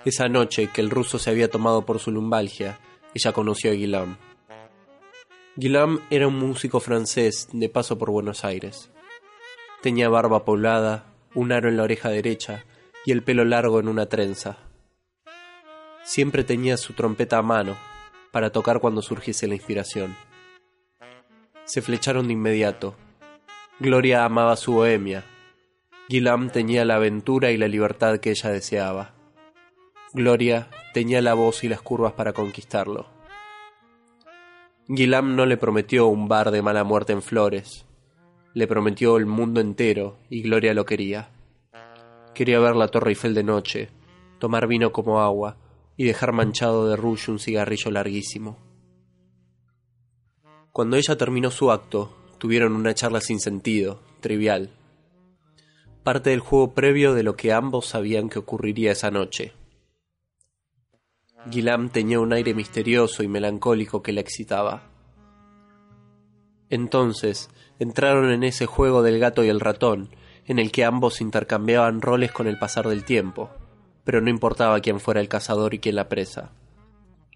Esa noche que el ruso se había tomado por su lumbalgia, ella conoció a Guillaume. Guillaume era un músico francés de paso por Buenos Aires. Tenía barba poblada, un aro en la oreja derecha y el pelo largo en una trenza. Siempre tenía su trompeta a mano para tocar cuando surgiese la inspiración. Se flecharon de inmediato. Gloria amaba su bohemia. Guillaume tenía la aventura y la libertad que ella deseaba. Gloria tenía la voz y las curvas para conquistarlo. Guillaume no le prometió un bar de mala muerte en Flores. Le prometió el mundo entero y Gloria lo quería. Quería ver la Torre Eiffel de noche, tomar vino como agua y dejar manchado de rouge un cigarrillo larguísimo. Cuando ella terminó su acto, tuvieron una charla sin sentido, trivial. Parte del juego previo de lo que ambos sabían que ocurriría esa noche. Guillaume tenía un aire misterioso y melancólico que la excitaba. Entonces entraron en ese juego del gato y el ratón, en el que ambos intercambiaban roles con el pasar del tiempo, pero no importaba quién fuera el cazador y quién la presa.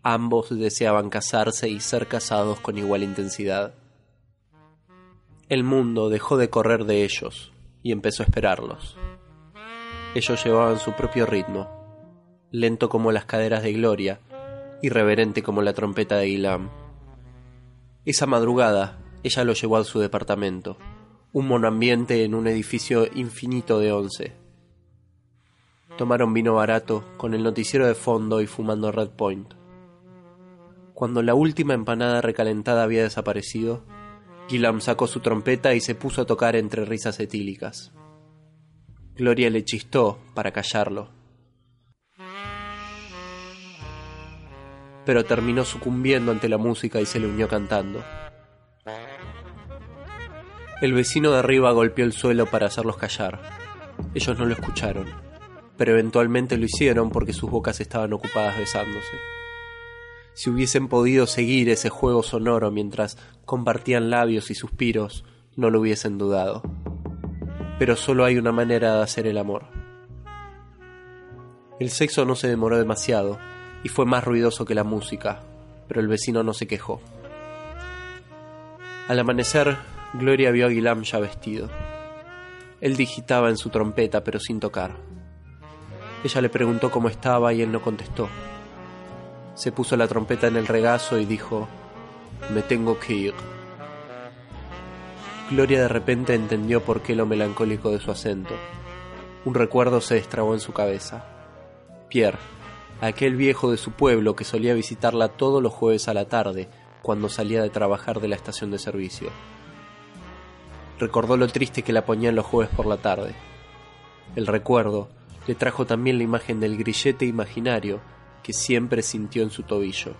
Ambos deseaban casarse y ser casados con igual intensidad. El mundo dejó de correr de ellos y empezó a esperarlos. Ellos llevaban su propio ritmo, lento como las caderas de Gloria, irreverente como la trompeta de Guillaume. Esa madrugada, ella lo llevó a su departamento, un monoambiente en un edificio infinito de once. Tomaron vino barato, con el noticiero de fondo y fumando Red Point. Cuando la última empanada recalentada había desaparecido, Guillaume sacó su trompeta y se puso a tocar entre risas etílicas. Gloria le chistó para callarlo pero terminó sucumbiendo ante la música y se le unió cantando. El vecino de arriba golpeó el suelo para hacerlos callar. Ellos no lo escucharon, pero eventualmente lo hicieron porque sus bocas estaban ocupadas besándose. Si hubiesen podido seguir ese juego sonoro mientras compartían labios y suspiros, no lo hubiesen dudado. Pero solo hay una manera de hacer el amor. El sexo no se demoró demasiado, y fue más ruidoso que la música, pero el vecino no se quejó. Al amanecer, Gloria vio a Guillaume ya vestido. Él digitaba en su trompeta, pero sin tocar. Ella le preguntó cómo estaba y él no contestó. Se puso la trompeta en el regazo y dijo, Me tengo que ir. Gloria de repente entendió por qué lo melancólico de su acento. Un recuerdo se destrabó en su cabeza. Pierre, aquel viejo de su pueblo que solía visitarla todos los jueves a la tarde cuando salía de trabajar de la estación de servicio. Recordó lo triste que la ponían los jueves por la tarde. El recuerdo le trajo también la imagen del grillete imaginario que siempre sintió en su tobillo.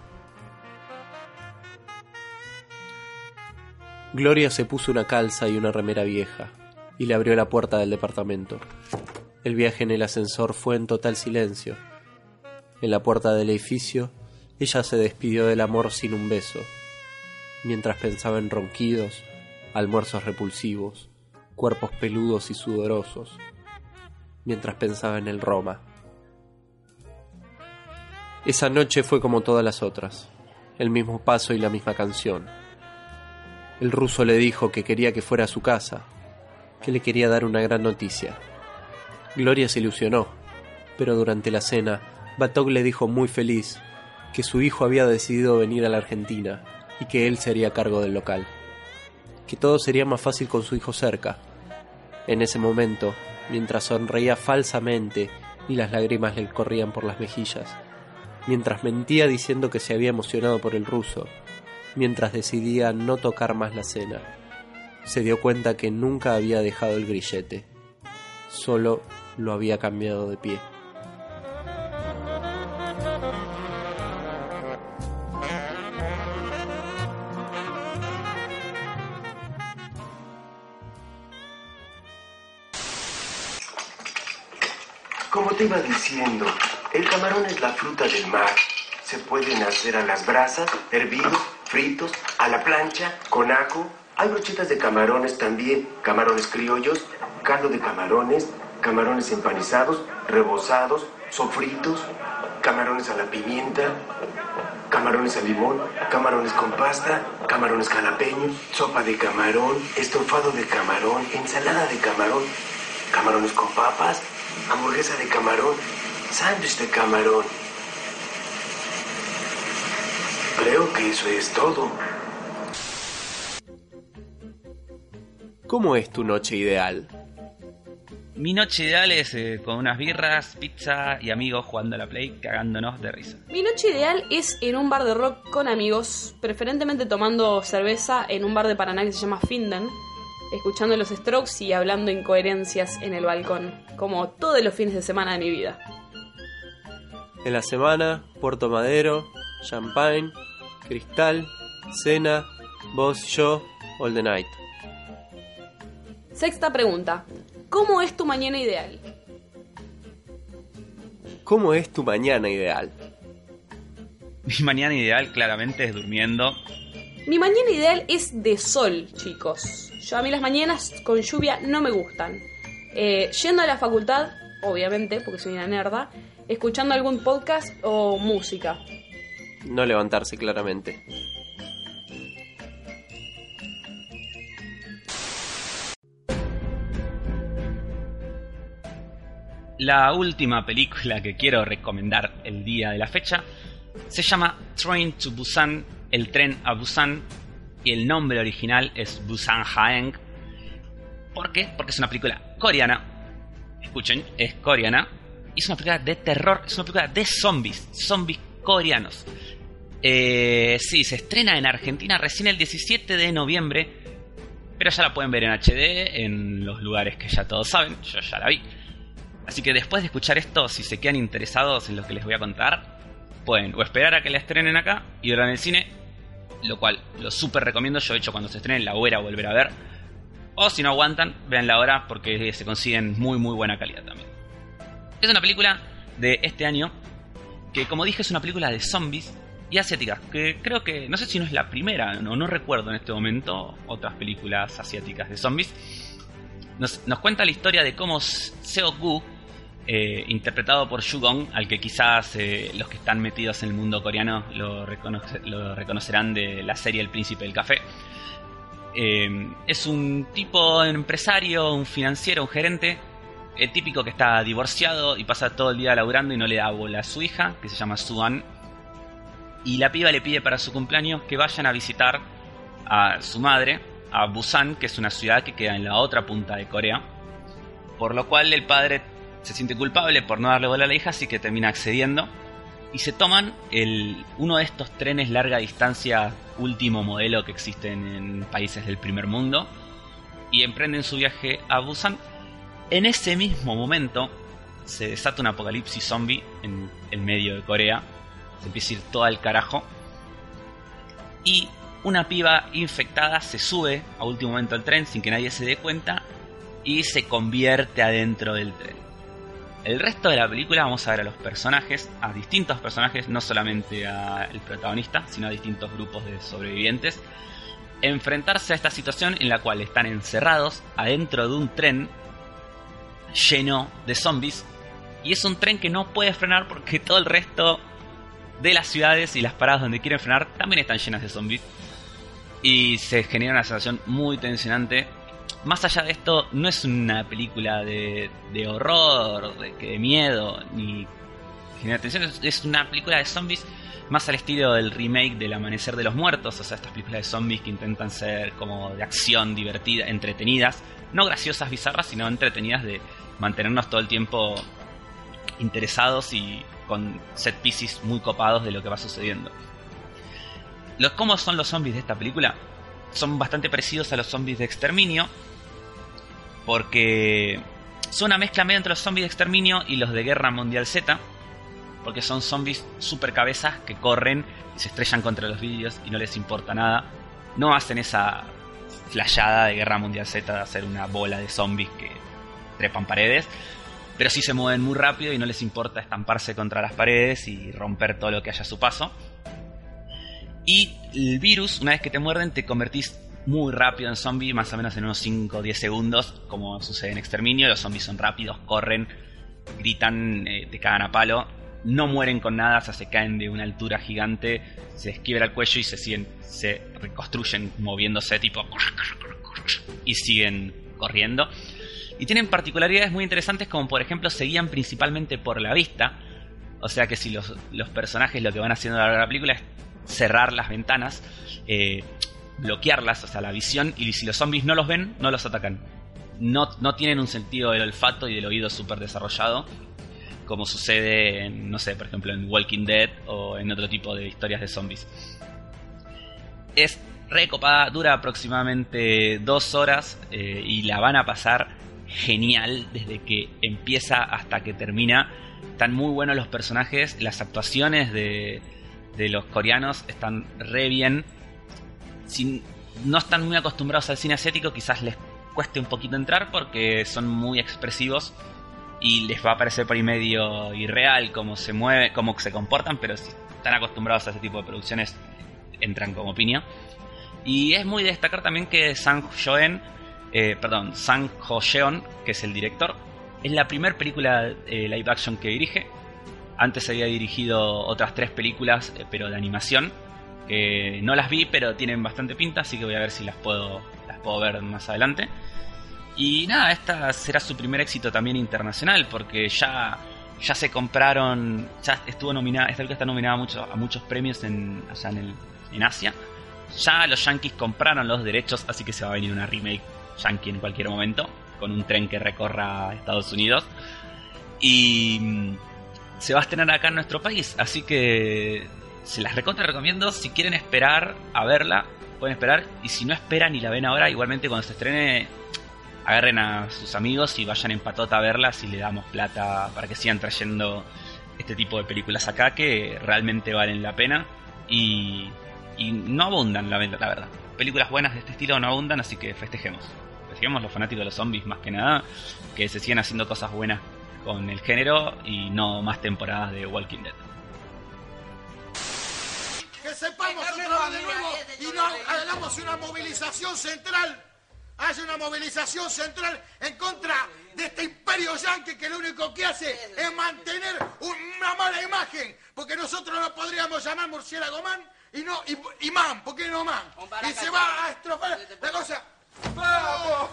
Gloria se puso una calza y una remera vieja y le abrió la puerta del departamento. El viaje en el ascensor fue en total silencio en la puerta del edificio, ella se despidió del amor sin un beso, mientras pensaba en ronquidos, almuerzos repulsivos cuerpos peludos y sudorosos, mientras pensaba en el Roma. Esa noche fue como todas las otras, el mismo paso y la misma canción. El ruso le dijo que quería que fuera a su casa, que le quería dar una gran noticia. Gloria se ilusionó, pero durante la cena, Batog le dijo muy feliz que su hijo había decidido venir a la Argentina y que él sería cargo del local. Que todo sería más fácil con su hijo cerca. En ese momento, mientras sonreía falsamente y las lágrimas le corrían por las mejillas, mientras mentía diciendo que se había emocionado por el ruso, mientras decidía no tocar más la cena, se dio cuenta que nunca había dejado el grillete, solo lo había cambiado de pie. Iba diciendo, el camarón es la fruta del mar. Se pueden hacer a las brasas, hervidos, fritos, a la plancha, con ajo. Hay brochetas de camarones también, camarones criollos, caldo de camarones, camarones empanizados, rebozados, sofritos, camarones a la pimienta, camarones al limón, camarones con pasta, camarones jalapeños, sopa de camarón, estofado de camarón, ensalada de camarón, camarones con papas, hamburguesa de camarón, sándwich de camarón. Creo que eso es todo. ¿Cómo es tu noche ideal? Mi noche ideal es eh, con unas birras, pizza y amigos jugando a la play, cagándonos de risa. Mi noche ideal es en un bar de rock con amigos, preferentemente tomando cerveza en un bar de Paraná que se llama Finden, escuchando los strokes y hablando incoherencias en el balcón, como todos los fines de semana de mi vida. En la semana, Puerto Madero, Champagne, Cristal, Cena, vos, yo, All the Night. Sexta pregunta. ¿Cómo es tu mañana ideal? ¿Cómo es tu mañana ideal? Mi mañana ideal claramente es durmiendo. Mi mañana ideal es de sol, chicos. Yo a mí las mañanas con lluvia no me gustan. Eh, yendo a la facultad, obviamente, porque soy una nerda, escuchando algún podcast o música. No levantarse claramente. La última película que quiero recomendar el día de la fecha se llama Train to Busan, el tren a Busan, y el nombre original es Busan Haeng. ¿Por qué? Porque es una película coreana. Escuchen, es coreana. Y es una película de terror, es una película de zombies, zombies coreanos. Eh, sí, se estrena en Argentina recién el 17 de noviembre, pero ya la pueden ver en HD, en los lugares que ya todos saben, yo ya la vi. Así que después de escuchar esto, si se quedan interesados en lo que les voy a contar, pueden o esperar a que la estrenen acá y verla en el cine, lo cual lo súper recomiendo, yo he hecho cuando se estrenen la voy a volver a ver. O si no aguantan, veanla ahora porque se consiguen muy muy buena calidad también. Es una película de este año que como dije es una película de zombies y asiática, que creo que no sé si no es la primera, no, no recuerdo en este momento otras películas asiáticas de zombies. Nos, nos cuenta la historia de cómo Seo Gu, eh, interpretado por Gong, al que quizás eh, los que están metidos en el mundo coreano lo reconocerán de la serie El Príncipe del Café. Eh, es un tipo empresario, un financiero, un gerente, el típico que está divorciado y pasa todo el día laburando y no le da bola a su hija, que se llama Suan. Y la piba le pide para su cumpleaños que vayan a visitar a su madre, a Busan, que es una ciudad que queda en la otra punta de Corea. Por lo cual el padre se siente culpable por no darle bola a la hija, así que termina accediendo. Y se toman el, uno de estos trenes larga distancia, último modelo que existen en países del primer mundo, y emprenden su viaje a Busan. En ese mismo momento se desata un apocalipsis zombie en el medio de Corea. Se empieza a ir todo al carajo. Y una piba infectada se sube a último momento al tren sin que nadie se dé cuenta y se convierte adentro del tren. El resto de la película vamos a ver a los personajes, a distintos personajes, no solamente al protagonista, sino a distintos grupos de sobrevivientes, enfrentarse a esta situación en la cual están encerrados adentro de un tren lleno de zombies y es un tren que no puede frenar porque todo el resto de las ciudades y las paradas donde quieren frenar también están llenas de zombies y se genera una sensación muy tensionante. Más allá de esto, no es una película de, de horror, de, de miedo, ni genera tensión, es- una película de zombies más al estilo del remake del Amanecer de los Muertos, o sea, estas películas de zombies que intentan ser como de acción, divertida, entretenidas, no graciosas, bizarras, sino entretenidas de mantenernos todo el tiempo interesados y con set pieces muy copados de lo que va sucediendo. Los cómo son los zombies de esta película son bastante parecidos a los zombies de Exterminio, porque son una mezcla medio entre los zombies de Exterminio y los de Guerra Mundial Z, porque son zombies super cabezas que corren y se estrellan contra los vídeos y no les importa nada. No hacen esa flashada de Guerra Mundial Z de hacer una bola de zombies que trepan paredes, pero sí se mueven muy rápido y no les importa estamparse contra las paredes y romper todo lo que haya a su paso. Y el virus, una vez que te muerden, te convertís muy rápido en zombie, más o menos en unos 5 o 10 segundos, como sucede en Exterminio. Los zombies son rápidos, corren, gritan, eh, te cagan a palo. No mueren con nada, o sea, se caen de una altura gigante, se les quiebra el cuello y se siguen, se reconstruyen moviéndose tipo y siguen corriendo. Y tienen particularidades muy interesantes como por ejemplo se guían principalmente por la vista. O sea que si los, los personajes lo que van haciendo a lo largo de la película es cerrar las ventanas, eh, bloquearlas, o sea, la visión, y si los zombies no los ven, no los atacan. No, no tienen un sentido del olfato y del oído súper desarrollado, como sucede en, no sé, por ejemplo, en Walking Dead o en otro tipo de historias de zombies. Es recopada, dura aproximadamente dos horas eh, y la van a pasar genial desde que empieza hasta que termina. Están muy buenos los personajes, las actuaciones de, de los coreanos están re bien. Si no están muy acostumbrados al cine asiático, quizás les cueste un poquito entrar porque son muy expresivos y les va a parecer por ahí medio irreal cómo se mueve, cómo se comportan, pero si están acostumbrados a ese tipo de producciones, entran como piña. Y es muy de destacar también que Sang Joen, eh, perdón, Sang Ho que es el director, es la primera película eh, live action que dirige. Antes había dirigido otras tres películas, eh, pero de animación, que no las vi, pero tienen bastante pinta, así que voy a ver si las puedo, las puedo ver más adelante. Y nada, esta será su primer éxito también internacional, porque ya, ya se compraron, ya estuvo nominada, esta película está nominada a muchos, a muchos premios en, allá en, el, en Asia. Ya los yankees compraron los derechos, así que se va a venir una remake yankee en cualquier momento, con un tren que recorra Estados Unidos. Y mm, se va a estrenar acá en nuestro país, así que se las recontra recomiendo. Si quieren esperar a verla, pueden esperar. Y si no esperan y la ven ahora, igualmente cuando se estrene, agarren a sus amigos y vayan en patota a verla si le damos plata para que sigan trayendo este tipo de películas acá que realmente valen la pena y, y no abundan, la, la verdad. Películas buenas de este estilo no abundan, así que festejemos. Festejemos los fanáticos de los zombies más que nada, que se sigan haciendo cosas buenas con el género y no más temporadas de Walking Dead. Sepamos otra vez de nuevo y no hagamos una movilización central. Haya una movilización central en contra de este imperio yanqui que lo único que hace es mantener una mala imagen. Porque nosotros no podríamos llamar murciélago man y no y, y man, ¿por qué no man? Y se va a estrofar la cosa. ¡Vamos!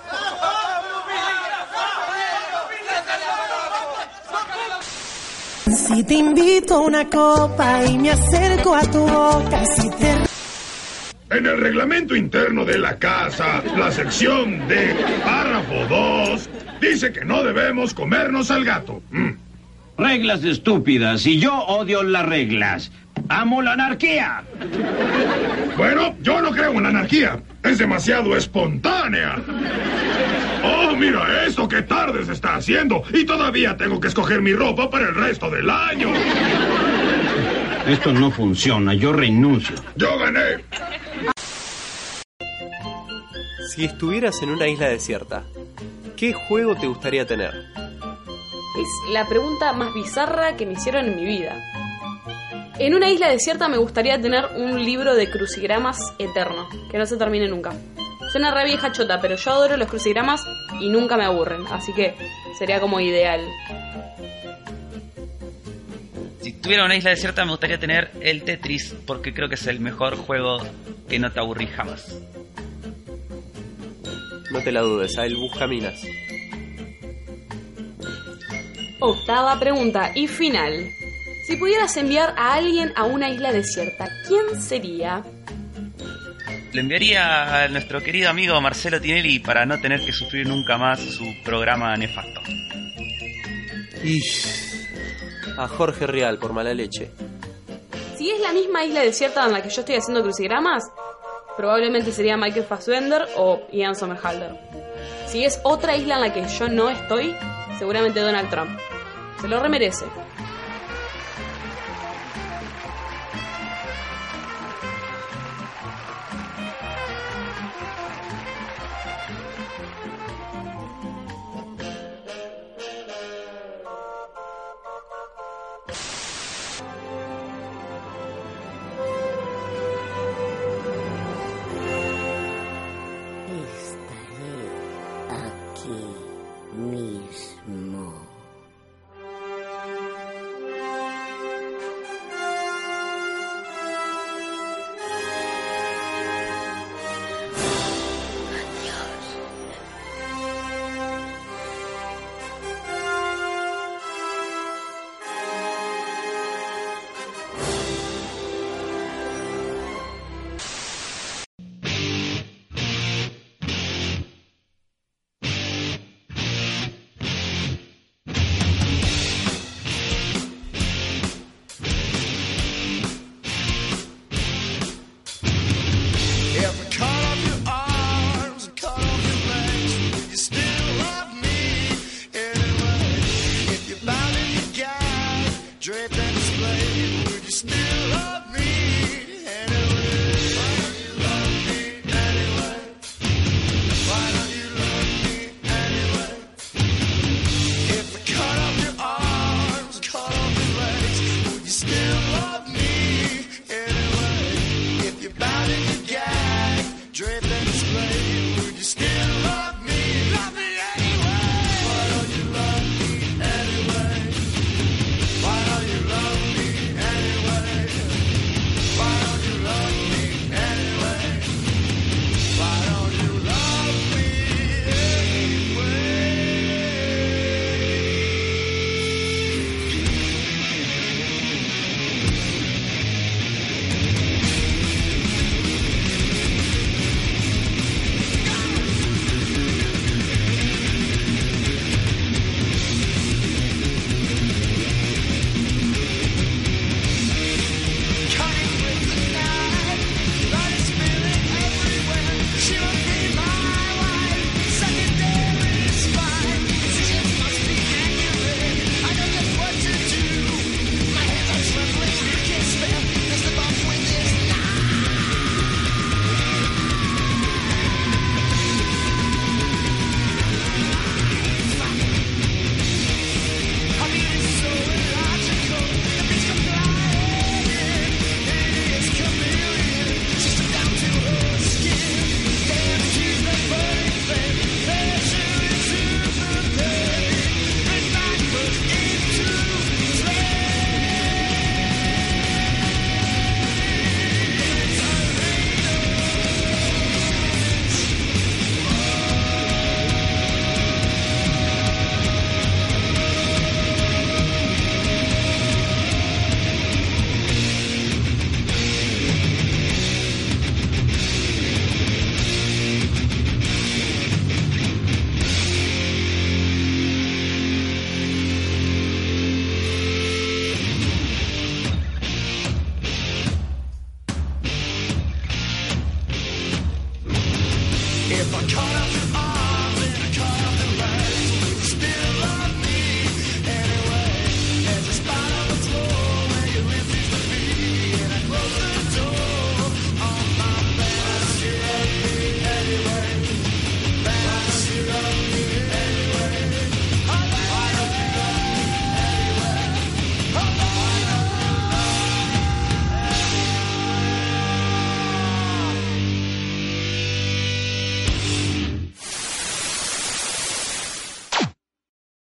Si te invito a una copa y me acerco a tu boca, si te En el reglamento interno de la casa, la sección de párrafo 2 dice que no debemos comernos al gato. Mm. Reglas estúpidas y yo odio las reglas. Amo la anarquía. Bueno, yo no creo en la anarquía. Es demasiado espontánea. Oh, mira eso, qué tarde se está haciendo. Y todavía tengo que escoger mi ropa para el resto del año. Esto no funciona, yo renuncio. Yo gané. Si estuvieras en una isla desierta, ¿qué juego te gustaría tener? Es la pregunta más bizarra que me hicieron en mi vida. En una isla desierta me gustaría tener un libro de crucigramas eterno, que no se termine nunca. Suena re vieja chota, pero yo adoro los crucigramas y nunca me aburren, así que sería como ideal. Si tuviera una isla desierta me gustaría tener el Tetris porque creo que es el mejor juego que no te aburrí jamás. No te la dudes, a él busca minas. Octava pregunta y final. Si pudieras enviar a alguien a una isla desierta, ¿quién sería? Le enviaría a nuestro querido amigo Marcelo Tinelli para no tener que sufrir nunca más su programa nefasto. Y a Jorge Real por mala leche. Si es la misma isla desierta en la que yo estoy haciendo crucigramas, probablemente sería Michael Fassbender o Ian Somerhalder. Si es otra isla en la que yo no estoy, seguramente Donald Trump. Se lo remerece.